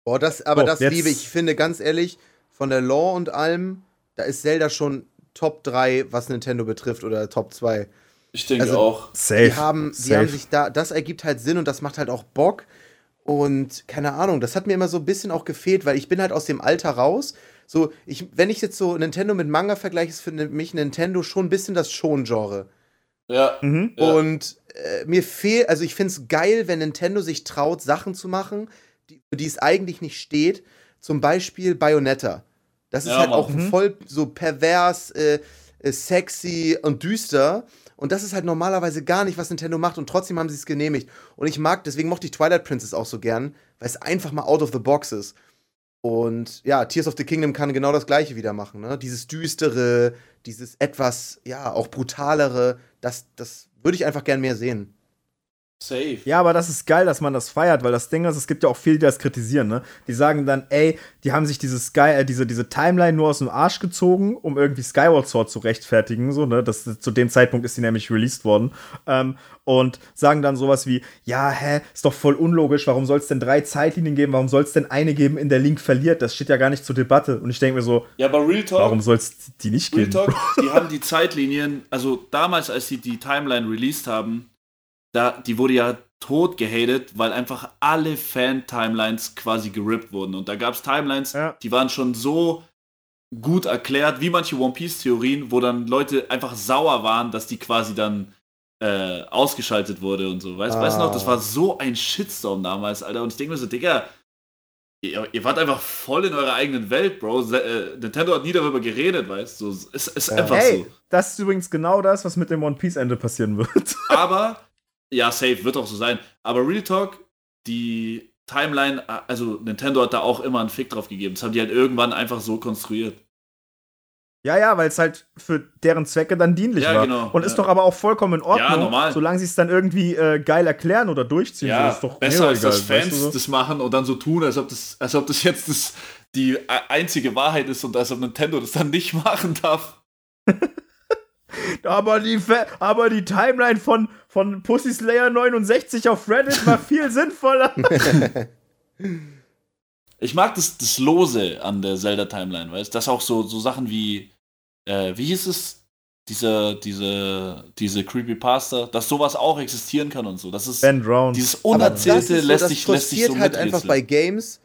[SPEAKER 3] Boah, das, aber
[SPEAKER 1] So,
[SPEAKER 3] das
[SPEAKER 1] jetzt-
[SPEAKER 3] liebe ich. Ich finde ganz ehrlich, von der Lore und allem, da ist Zelda schon Top 3, was Nintendo betrifft, oder Top 2.
[SPEAKER 2] Ich denke
[SPEAKER 3] Also-
[SPEAKER 2] auch.
[SPEAKER 1] Safe.
[SPEAKER 3] Die haben, die
[SPEAKER 1] Safe.
[SPEAKER 3] haben sich da, das ergibt halt Sinn und das macht halt auch Bock. Und keine Ahnung, das hat mir immer so ein bisschen auch gefehlt, weil ich bin halt aus dem Alter raus. So, ich, wenn ich jetzt so Nintendo mit Manga vergleiche, ist für mich Nintendo schon ein bisschen das Schon-Genre.
[SPEAKER 2] Ja.
[SPEAKER 1] Mhm.
[SPEAKER 2] Ja.
[SPEAKER 3] Und äh, mir fehlt, also ich finde es geil, wenn Nintendo sich traut, Sachen zu machen, die, für die es eigentlich nicht steht. Zum Beispiel Bayonetta. Das ist
[SPEAKER 2] Ja,
[SPEAKER 3] halt
[SPEAKER 2] Mann.
[SPEAKER 3] auch voll so pervers, äh, äh, sexy und düster. Und das ist halt normalerweise gar nicht, was Nintendo macht. Und trotzdem haben sie es genehmigt. Und ich mag, deswegen mochte ich Twilight Princess auch so gern, weil es einfach mal out of the box ist. Und ja, Tears of the Kingdom kann genau das gleiche wieder machen. Ne? Dieses düstere, dieses etwas, ja, auch brutalere, das, das würde ich einfach gern mehr sehen.
[SPEAKER 2] Safe.
[SPEAKER 1] Ja, aber das ist geil, dass man das feiert, weil das Ding ist, es gibt ja auch viele, die das kritisieren, ne? Die sagen dann, ey, die haben sich dieses Sky, äh, diese, diese Timeline nur aus dem Arsch gezogen, um irgendwie Skyward Sword zu rechtfertigen, so, ne? Das, zu dem Zeitpunkt ist sie nämlich released worden. Ähm, und sagen dann sowas wie, ja, hä, ist doch voll unlogisch, warum soll es denn drei Zeitlinien geben, warum soll es denn eine geben, in der Link verliert? Das steht ja gar nicht zur Debatte. Und ich denke mir so,
[SPEAKER 2] Ja, aber Real Talk,
[SPEAKER 1] warum soll es die nicht
[SPEAKER 2] Real
[SPEAKER 1] geben?
[SPEAKER 2] Talk, *laughs* die haben die Zeitlinien, also damals, als sie die Timeline released haben, da, die wurde ja tot gehatet, weil einfach alle Fan-Timelines quasi gerippt wurden. Und da gab es Timelines,
[SPEAKER 1] Ja.
[SPEAKER 2] die waren schon so gut erklärt, wie manche One Piece-Theorien, wo dann Leute einfach sauer waren, dass die quasi dann äh, ausgeschaltet wurde und so. Weißt du
[SPEAKER 3] Ah.
[SPEAKER 2] weißt du noch, das war so ein Shitstorm damals, Alter. Und ich denke mir so, Digga, ihr, ihr wart einfach voll in eurer eigenen Welt, Bro. Se- Äh, Nintendo hat nie darüber geredet, weißt du. So, es ist
[SPEAKER 3] Ja.
[SPEAKER 2] einfach
[SPEAKER 1] Ey,
[SPEAKER 2] so.
[SPEAKER 1] das ist übrigens genau das, was mit dem One Piece Ende passieren wird.
[SPEAKER 2] Aber, ja, safe, wird auch so sein. Aber Real Talk, die Timeline, also Nintendo hat da auch immer einen Fick drauf gegeben. Das haben die halt irgendwann einfach so konstruiert.
[SPEAKER 1] Ja, ja, weil es halt für deren Zwecke dann dienlich
[SPEAKER 2] Ja,
[SPEAKER 1] war.
[SPEAKER 2] genau,
[SPEAKER 1] Und ist
[SPEAKER 2] ja.
[SPEAKER 1] doch aber auch vollkommen in Ordnung,
[SPEAKER 2] Ja, normal.
[SPEAKER 1] solange sie es dann irgendwie äh, geil erklären oder durchziehen.
[SPEAKER 2] Ja,
[SPEAKER 1] ist doch
[SPEAKER 2] besser als dass Fans
[SPEAKER 1] weißt du so?
[SPEAKER 2] das machen und dann so tun, als ob das, als ob das jetzt das, die e- einzige Wahrheit ist und als ob Nintendo das dann nicht *laughs* machen darf. *laughs*
[SPEAKER 1] aber, die, aber die Timeline von, von Pussy Slayer 69 auf Reddit war viel *laughs* sinnvoller.
[SPEAKER 2] Ich mag das, das Lose an der Zelda-Timeline, weißt du? Dass auch so, so Sachen wie, äh, wie hieß es? Diese, diese, diese Creepypasta, dass sowas auch existieren kann und so. Das ist dieses Unerzählte
[SPEAKER 3] ist so,
[SPEAKER 2] lässt,
[SPEAKER 3] das
[SPEAKER 2] sich, lässt sich so
[SPEAKER 3] frustriert halt einfach bei Games,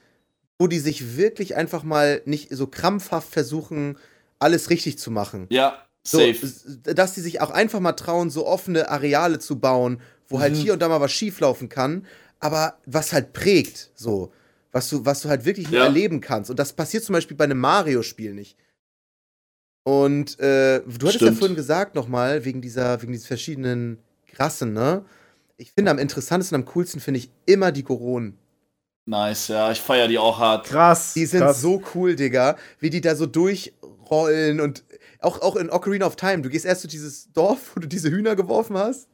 [SPEAKER 3] wo die sich wirklich einfach mal nicht so krampfhaft versuchen, alles richtig zu machen.
[SPEAKER 2] Ja,
[SPEAKER 3] So,
[SPEAKER 2] safe.
[SPEAKER 3] dass die sich auch einfach mal trauen, so offene Areale zu bauen, wo halt
[SPEAKER 2] Mhm.
[SPEAKER 3] hier und da mal was schieflaufen kann, aber was halt prägt, so. Was du, was du halt wirklich
[SPEAKER 2] Ja.
[SPEAKER 3] erleben kannst. Und das passiert zum Beispiel bei einem Mario-Spiel nicht. Und äh, du hattest ja
[SPEAKER 2] Stimmt.
[SPEAKER 3] vorhin gesagt nochmal, wegen dieser, wegen diesen verschiedenen Rassen, ne? Ich finde am interessantesten, am coolsten finde ich immer die Goronen.
[SPEAKER 2] Nice, ja, ich feiere die auch hart.
[SPEAKER 1] krass.
[SPEAKER 3] Die sind
[SPEAKER 1] krass.
[SPEAKER 3] so cool, Digga, wie die da so durchrollen und auch, auch in Ocarina of Time. Du gehst erst zu dieses Dorf, wo du diese Hühner geworfen hast,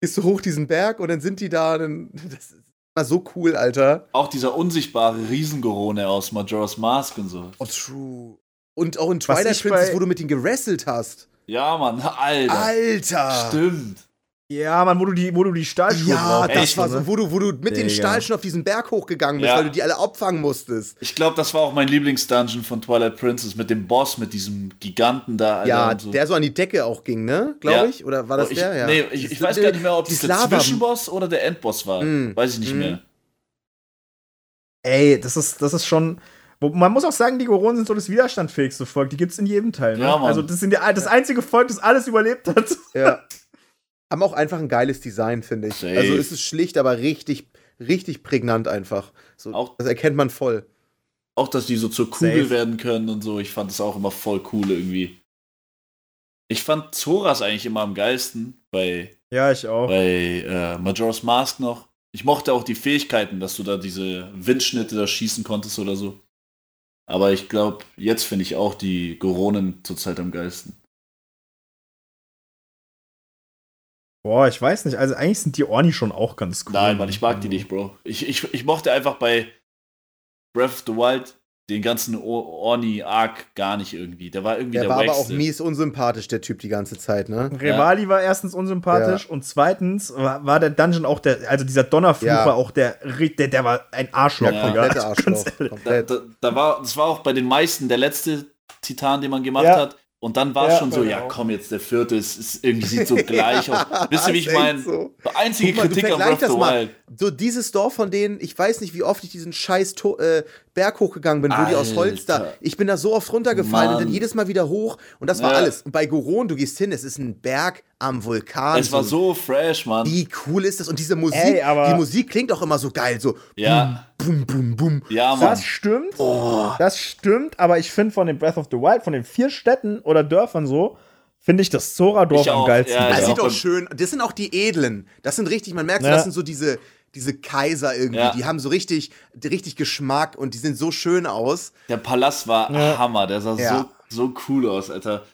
[SPEAKER 3] gehst du hoch diesen Berg und dann sind die da. Dann, das ist immer so cool, Alter.
[SPEAKER 2] Auch dieser unsichtbare Riesengorone aus Majora's Mask und so.
[SPEAKER 3] Oh, true. Und auch in Twilight Princess, wo du mit denen gerasselt hast.
[SPEAKER 2] Ja, Mann, Alter.
[SPEAKER 3] Alter!
[SPEAKER 2] Stimmt.
[SPEAKER 1] Ja, Mann, wo du die, wo du die Stahlschuhe
[SPEAKER 3] Ja,
[SPEAKER 1] brauchst,
[SPEAKER 3] das
[SPEAKER 2] Echt,
[SPEAKER 3] war
[SPEAKER 1] ne?
[SPEAKER 3] so, wo du, wo du mit den
[SPEAKER 1] Digga.
[SPEAKER 3] Stahl schon auf diesen Berg hochgegangen bist,
[SPEAKER 2] Ja.
[SPEAKER 3] weil du die alle abfangen musstest.
[SPEAKER 2] Ich glaube, das war auch mein Lieblingsdungeon von Twilight Princess mit dem Boss, mit diesem Giganten da. Alter,
[SPEAKER 3] ja,
[SPEAKER 2] und so.
[SPEAKER 3] der so an die Decke auch ging, ne? Glaube
[SPEAKER 2] Ja.
[SPEAKER 3] ich. Oder war das
[SPEAKER 2] Oh, ich,
[SPEAKER 3] der? Ja.
[SPEAKER 2] Nee, ich, ich weiß gar nicht mehr, ob das der Zwischenboss oder der Endboss war.
[SPEAKER 3] Mm.
[SPEAKER 2] Weiß ich nicht
[SPEAKER 3] Mm.
[SPEAKER 2] mehr.
[SPEAKER 1] Ey, das ist, das ist schon. Man muss auch sagen, die Goronen sind so das widerstandfähigste Volk. Die gibt's in jedem Teil. Ne?
[SPEAKER 2] Ja, Mann.
[SPEAKER 1] also, das sind die, das einzige Volk, das alles überlebt hat.
[SPEAKER 3] Ja. *laughs* Haben auch einfach ein geiles Design, finde ich.
[SPEAKER 2] Safe.
[SPEAKER 3] Also es ist schlicht, aber richtig, richtig prägnant einfach. So,
[SPEAKER 2] Auch-
[SPEAKER 3] das erkennt man voll.
[SPEAKER 2] Auch, dass die so zur Kugel
[SPEAKER 1] Safe.
[SPEAKER 2] werden können und so. Ich fand das auch immer voll cool irgendwie. Ich fand Zoras eigentlich immer am geilsten bei,
[SPEAKER 1] Ja, ich auch.
[SPEAKER 2] bei äh, Majora's Mask noch. Ich mochte auch die Fähigkeiten, dass du da diese Windschnitte da schießen konntest oder so. Aber ich glaube, jetzt finde ich auch die Goronen zurzeit am geilsten.
[SPEAKER 1] Boah, ich weiß nicht. Also, eigentlich sind die Orni schon auch ganz cool.
[SPEAKER 2] Nein, Mann, ich mag die nicht, Bro. Ich, ich, ich mochte einfach bei Breath of the Wild den ganzen Orni-Arc gar nicht irgendwie. Der war irgendwie
[SPEAKER 3] Der
[SPEAKER 2] der,
[SPEAKER 3] war aber auch mies unsympathisch, der Typ, die ganze Zeit, ne?
[SPEAKER 1] Revali war erstens unsympathisch und zweitens war, war der Dungeon auch der, also dieser Donnerfluch
[SPEAKER 3] Ja.
[SPEAKER 1] war auch der, der, der war ein Arschloch,
[SPEAKER 3] Ja,
[SPEAKER 1] Digga. *laughs*
[SPEAKER 3] Arschloch.
[SPEAKER 2] Da, da, da war, das war auch bei den meisten der letzte Titan, den man gemacht
[SPEAKER 1] Ja.
[SPEAKER 2] hat. Und dann war es
[SPEAKER 1] Ja,
[SPEAKER 2] schon so, ja
[SPEAKER 1] auch.
[SPEAKER 2] komm jetzt, der vierte ist, ist irgendwie sieht so *laughs* gleich aus. Wisst ihr, wie ich meine?
[SPEAKER 3] so.
[SPEAKER 2] Einzige
[SPEAKER 3] mal, du
[SPEAKER 2] Kritik
[SPEAKER 3] vergleich
[SPEAKER 2] Breath of the
[SPEAKER 3] mal.
[SPEAKER 2] Wild.
[SPEAKER 3] So dieses Dorf von denen, ich weiß nicht, wie oft ich diesen scheiß to äh, Berg hochgegangen bin, wo die aus Holz da.
[SPEAKER 2] Alter.
[SPEAKER 3] Ich bin da so oft runtergefallen und dann
[SPEAKER 2] Mann.
[SPEAKER 3] jedes Mal wieder hoch und das war
[SPEAKER 2] Ja.
[SPEAKER 3] alles. Und bei Goron, du gehst hin, es ist ein Berg am Vulkan.
[SPEAKER 2] Es war so fresh, Mann.
[SPEAKER 3] Wie cool ist das? Und diese Musik,
[SPEAKER 1] Ey, aber-
[SPEAKER 3] die Musik klingt auch immer so geil, so
[SPEAKER 2] Ja.
[SPEAKER 3] bum, bum, bum.
[SPEAKER 2] Ja, Mann.
[SPEAKER 1] Das stimmt. Das stimmt, aber ich finde von den Breath of the Wild, von den vier Städten oder Dörfern so, finde ich das Zora-Dorf am geilsten.
[SPEAKER 2] ja,
[SPEAKER 3] Das
[SPEAKER 2] ja.
[SPEAKER 3] sieht
[SPEAKER 2] auch
[SPEAKER 3] schön. Das sind auch die Edlen. Das sind richtig, man merkt, so,
[SPEAKER 1] Ja.
[SPEAKER 3] das sind so diese, diese Kaiser irgendwie.
[SPEAKER 2] Ja.
[SPEAKER 3] Die haben so richtig, richtig Geschmack und die sehen so schön aus.
[SPEAKER 2] Der Palast war
[SPEAKER 1] Ja.
[SPEAKER 2] Hammer. Der sah
[SPEAKER 3] Ja.
[SPEAKER 2] so, so cool aus, Alter.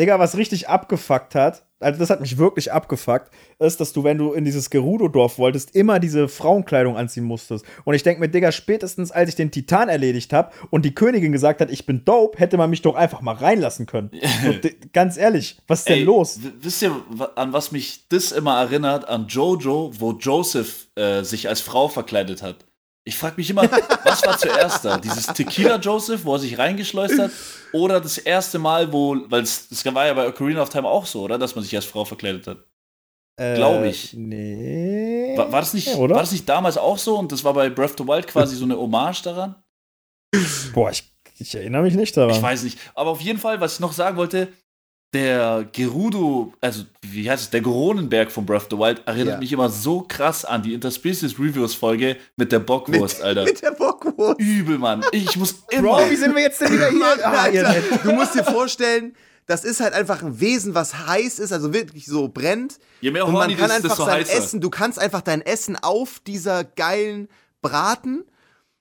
[SPEAKER 1] Digga, was richtig abgefuckt hat, also das hat mich wirklich abgefuckt, ist, dass du, wenn du in dieses Gerudo-Dorf wolltest, immer diese Frauenkleidung anziehen musstest. Und ich denke mir, Digga, spätestens als ich den Titan erledigt habe und die Königin gesagt hat, ich bin dope, hätte man mich doch einfach mal reinlassen können. Di- ganz ehrlich, was ist denn
[SPEAKER 2] Ey,
[SPEAKER 1] los?
[SPEAKER 2] Wisst ihr, an was mich das immer erinnert? An Jojo, wo Joseph äh, sich als Frau verkleidet hat. Ich frage mich immer, was war zuerst da? Dieses Tequila Joseph, wo er sich reingeschleust hat? Oder das erste Mal, wo, weil es das war ja bei Ocarina of Time auch so, oder? Dass man sich als Frau verkleidet hat. glaub ich.
[SPEAKER 1] Äh, Nee.
[SPEAKER 2] War, war, das nicht,
[SPEAKER 1] Ja,
[SPEAKER 2] war das nicht damals auch so und das war bei Breath of the Wild quasi so eine Hommage daran?
[SPEAKER 1] Boah, ich, ich erinnere mich nicht daran.
[SPEAKER 2] Ich weiß nicht. Aber auf jeden Fall, was ich noch sagen wollte, der Gerudo, also wie heißt es, der Goronenberg von Breath of the Wild erinnert
[SPEAKER 3] Ja.
[SPEAKER 2] mich immer so krass an die Interspecies Reviews Folge mit der Bockwurst, Alter.
[SPEAKER 3] Mit der Bockwurst.
[SPEAKER 2] Übel, Mann. Ich muss *laughs* immer.
[SPEAKER 1] Bro, wie sind wir jetzt denn wieder hier?
[SPEAKER 3] Mann,
[SPEAKER 1] Ah,
[SPEAKER 3] Alter,
[SPEAKER 1] Nett.
[SPEAKER 3] du musst dir vorstellen, das ist halt einfach ein Wesen, was heiß ist, also wirklich so brennt.
[SPEAKER 2] Je mehr
[SPEAKER 3] Und man
[SPEAKER 2] horny
[SPEAKER 3] kann
[SPEAKER 2] das ist,
[SPEAKER 3] einfach
[SPEAKER 2] desto
[SPEAKER 3] sein
[SPEAKER 2] heißer.
[SPEAKER 3] Essen, du kannst einfach dein Essen auf dieser geilen Braten.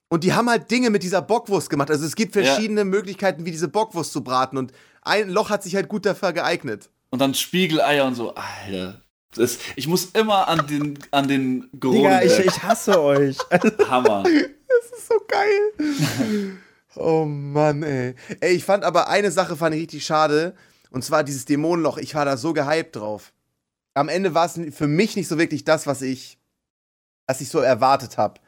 [SPEAKER 3] Und die haben halt Dinge mit dieser Bockwurst gemacht. Also es gibt verschiedene Möglichkeiten, wie diese Bockwurst zu braten. Und ein Loch hat sich halt gut dafür geeignet.
[SPEAKER 2] Und dann Spiegeleier und so. Alter. Das, ich muss immer an den, an den
[SPEAKER 1] Digga,
[SPEAKER 2] Goronenberg.
[SPEAKER 1] ich, ich hasse euch. *laughs*
[SPEAKER 2] Hammer.
[SPEAKER 3] Das ist so geil. Oh Mann, ey. Ey, ich fand aber eine Sache fand ich richtig schade. Und zwar dieses Dämonenloch. Ich war da so gehypt drauf. Am Ende war es für mich nicht so wirklich das, was ich, was ich so erwartet habe.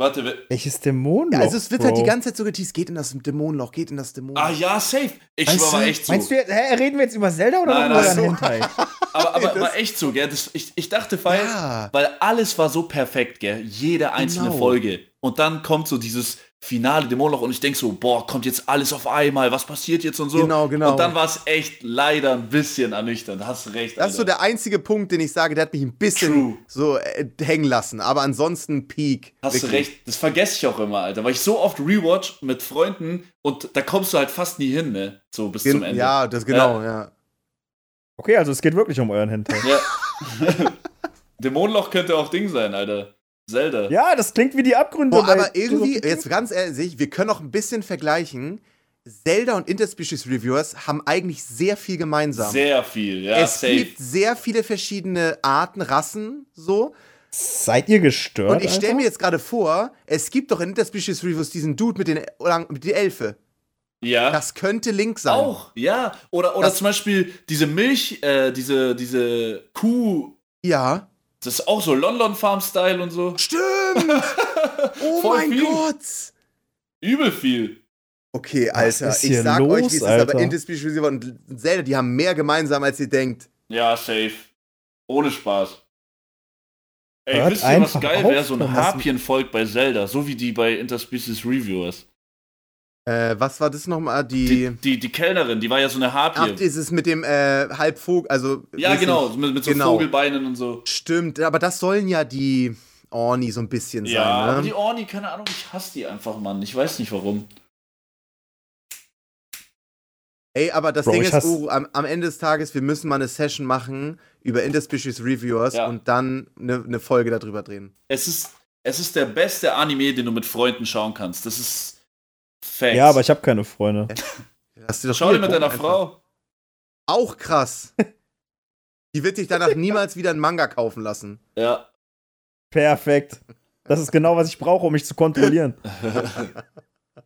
[SPEAKER 2] Warte, wer-
[SPEAKER 1] Welches Dämonenloch?
[SPEAKER 3] Ja, also es wird halt
[SPEAKER 1] Bro?
[SPEAKER 3] die ganze Zeit so geteased, geht in das Dämonenloch, geht in das Dämonenloch.
[SPEAKER 2] Ah ja, safe. Ich
[SPEAKER 1] Weißt
[SPEAKER 2] war echt so.
[SPEAKER 1] Meinst du hä, reden wir jetzt über Zelda oder
[SPEAKER 2] Nein,
[SPEAKER 1] über
[SPEAKER 2] nein,
[SPEAKER 3] so. *laughs*
[SPEAKER 2] Aber, aber *laughs*
[SPEAKER 3] Das-
[SPEAKER 2] war echt so, gell? Das, ich, ich dachte, weil,
[SPEAKER 3] Ja.
[SPEAKER 2] weil alles war so perfekt, gell? Jede einzelne
[SPEAKER 3] Genau.
[SPEAKER 2] Folge. Und dann kommt so dieses finale Dämonenloch und ich denk so, boah, kommt jetzt alles auf einmal, was passiert jetzt und so.
[SPEAKER 3] Genau, genau.
[SPEAKER 2] Und dann war es echt leider ein bisschen ernüchternd. Hast du recht.
[SPEAKER 3] Das ist so
[SPEAKER 2] Alter.
[SPEAKER 3] der einzige Punkt, den ich sage, der hat mich ein bisschen
[SPEAKER 2] True.
[SPEAKER 3] so äh, hängen lassen. Aber ansonsten Peak.
[SPEAKER 2] Hast du
[SPEAKER 3] Wirklich.
[SPEAKER 2] recht. Das vergesse ich auch immer, Alter. Weil ich so oft rewatch mit Freunden und da kommst du halt fast nie hin, ne? So bis zum
[SPEAKER 3] Gen
[SPEAKER 2] Ende.
[SPEAKER 3] ja, das genau, ja.
[SPEAKER 1] Okay, also es geht wirklich um euren Hentai.
[SPEAKER 2] Ja. *laughs* Dämonenloch könnte auch Ding sein, Alter. Zelda.
[SPEAKER 1] Ja, das klingt wie die Abgründe.
[SPEAKER 3] Boah,
[SPEAKER 1] bei
[SPEAKER 3] aber irgendwie, jetzt ganz ehrlich, wir können auch ein bisschen vergleichen. Zelda und Interspecies Reviewers haben eigentlich sehr viel gemeinsam.
[SPEAKER 2] Sehr viel, ja,
[SPEAKER 3] es
[SPEAKER 2] safe.
[SPEAKER 3] gibt sehr viele verschiedene Arten, Rassen, so.
[SPEAKER 1] Seid ihr gestört?
[SPEAKER 3] Und ich stelle mir jetzt gerade vor, es gibt doch in Interspecies Reviews diesen Dude mit den, mit den Elfe.
[SPEAKER 2] ja.
[SPEAKER 3] Das könnte Link sein.
[SPEAKER 2] Auch, ja. Oder, oder
[SPEAKER 3] Das-
[SPEAKER 2] zum Beispiel diese Milch, äh, diese, diese Kuh,
[SPEAKER 3] Ja.
[SPEAKER 2] Das ist auch so London Farm Style und so.
[SPEAKER 3] Stimmt! *laughs* Oh
[SPEAKER 2] Voll
[SPEAKER 3] mein
[SPEAKER 2] viel.
[SPEAKER 3] Gott!
[SPEAKER 2] Übel viel.
[SPEAKER 3] Okay, Alter, ich sag
[SPEAKER 1] los,
[SPEAKER 3] euch, wie es ist, aber
[SPEAKER 1] Alter?
[SPEAKER 3] Interspecies Reviewer und Zelda, die haben mehr gemeinsam, als ihr denkt.
[SPEAKER 2] Ja, safe. Ohne Spaß. Ey,
[SPEAKER 1] Hört
[SPEAKER 2] wisst ihr, was geil wäre? So ein. Harpienvolk bei Zelda, so wie die bei Interspecies Reviewers.
[SPEAKER 3] Äh, was war das nochmal?
[SPEAKER 2] Die,
[SPEAKER 3] Die.
[SPEAKER 2] die, die Kellnerin, die war ja so eine
[SPEAKER 3] Ach,
[SPEAKER 2] Harpie.
[SPEAKER 3] dieses mit dem äh, Halbvogel, also.
[SPEAKER 2] ja, genau, mit, mit so
[SPEAKER 3] genau.
[SPEAKER 2] Vogelbeinen und so.
[SPEAKER 3] Stimmt, aber das sollen ja die Orni so ein bisschen
[SPEAKER 2] Ja,
[SPEAKER 3] sein,
[SPEAKER 2] aber
[SPEAKER 3] ne?
[SPEAKER 2] die Orni, keine Ahnung, ich hasse die einfach, Mann. Ich weiß nicht warum.
[SPEAKER 3] Ey, aber das
[SPEAKER 1] Bro,
[SPEAKER 3] Ding ist, oh, am, am Ende des Tages, wir müssen mal eine Session machen über Interspecies Reviewers
[SPEAKER 2] Ja.
[SPEAKER 3] und dann eine, eine Folge darüber drehen.
[SPEAKER 2] Es ist, es ist der beste Anime, den du mit Freunden schauen kannst. Das ist Facts.
[SPEAKER 1] Ja, aber ich habe keine Freunde.
[SPEAKER 3] Hast du doch
[SPEAKER 2] Schau dir mit deiner
[SPEAKER 3] einfach.
[SPEAKER 2] Frau.
[SPEAKER 3] Auch krass. Die wird dich danach niemals wieder einen Manga kaufen lassen.
[SPEAKER 2] Ja.
[SPEAKER 1] Perfekt. Das ist genau, was ich brauche, um mich zu kontrollieren. *laughs*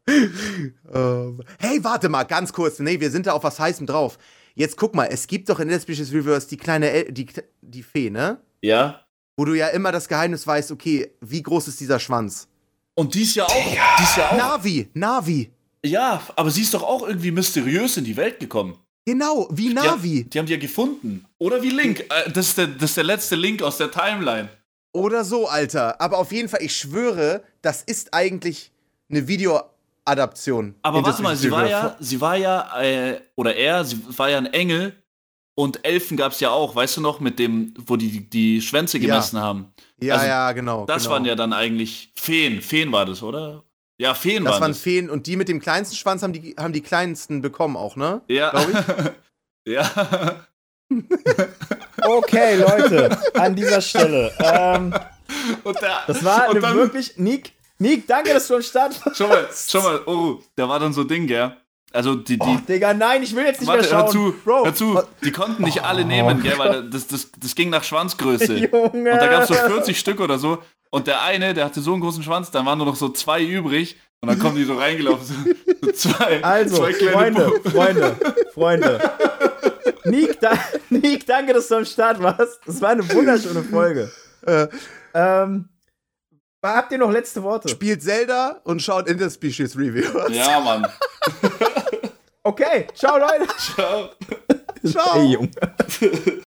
[SPEAKER 3] Ähm, hey, warte mal, ganz kurz. Nee, wir sind da auf was Heißem drauf. Jetzt guck mal, es gibt doch in Interspecies Reviewers die kleine, El die, die Fee, ne?
[SPEAKER 2] Ja.
[SPEAKER 3] Wo du ja immer das Geheimnis weißt, okay, wie groß ist dieser Schwanz?
[SPEAKER 2] Und die ist ja auch. Die ist ja auch.
[SPEAKER 3] Navi, Navi.
[SPEAKER 2] Ja, aber sie ist doch auch irgendwie mysteriös in die Welt gekommen.
[SPEAKER 3] Genau, wie
[SPEAKER 2] Die,
[SPEAKER 3] Navi.
[SPEAKER 2] haben- die haben die ja gefunden. Oder wie Link. Äh, Das ist, der, das ist der letzte Link aus der Timeline.
[SPEAKER 3] Oder so, Alter. Aber auf jeden Fall, ich schwöre, das ist eigentlich eine Video Adaption.
[SPEAKER 2] Aber warte mal, sie war ja, sie war ja, äh, oder er, sie war ja ein Engel und Elfen gab es ja auch, weißt du noch, mit dem, wo die die Schwänze gemessen
[SPEAKER 3] ja.
[SPEAKER 2] haben.
[SPEAKER 3] Ja, also, ja, genau.
[SPEAKER 2] Das
[SPEAKER 3] genau.
[SPEAKER 2] waren ja dann eigentlich Feen. Feen war das, oder? Ja, Feen
[SPEAKER 3] das
[SPEAKER 2] waren
[SPEAKER 3] waren
[SPEAKER 2] das.
[SPEAKER 3] Feen und die mit dem kleinsten Schwanz haben die, haben die kleinsten bekommen auch, ne?
[SPEAKER 2] Ja.
[SPEAKER 3] Glaube
[SPEAKER 2] ich. *laughs* ja. *laughs*
[SPEAKER 1] Okay, Leute, an dieser Stelle. Ähm,
[SPEAKER 2] der,
[SPEAKER 1] das war eine wirklich. Nick, Nick, danke, dass du am Start warst.
[SPEAKER 2] Schau mal, schau mal, oh, da war dann so Ding, gell? Also die, die. Oh,
[SPEAKER 1] Digga, nein, ich will jetzt nicht warte, mehr schauen.
[SPEAKER 2] Hör zu,
[SPEAKER 1] Bro.
[SPEAKER 2] hör zu. Die konnten nicht alle nehmen, oh, gell, weil das, das, das ging nach Schwanzgröße. *laughs*
[SPEAKER 1] Junge.
[SPEAKER 2] Und da gab es so 40 Stück oder so. Und der eine, der hatte so einen großen Schwanz, dann waren nur noch so zwei übrig. Und dann kommen die so reingelaufen. So, zwei,
[SPEAKER 1] also,
[SPEAKER 2] zwei kleine
[SPEAKER 1] Freunde,
[SPEAKER 2] Puppen.
[SPEAKER 1] Freunde, Freunde. Nick, da, *laughs* Nick, danke, dass du am Start warst. Das war eine wunderschöne Folge. Äh, ähm, habt ihr noch letzte Worte?
[SPEAKER 3] Spielt Zelda und schaut Interspecies Reviews.
[SPEAKER 2] Ja, Mann.
[SPEAKER 1] Okay, ciao Leute.
[SPEAKER 2] Ciao.
[SPEAKER 3] Ciao.
[SPEAKER 1] Ey, Junge. *laughs*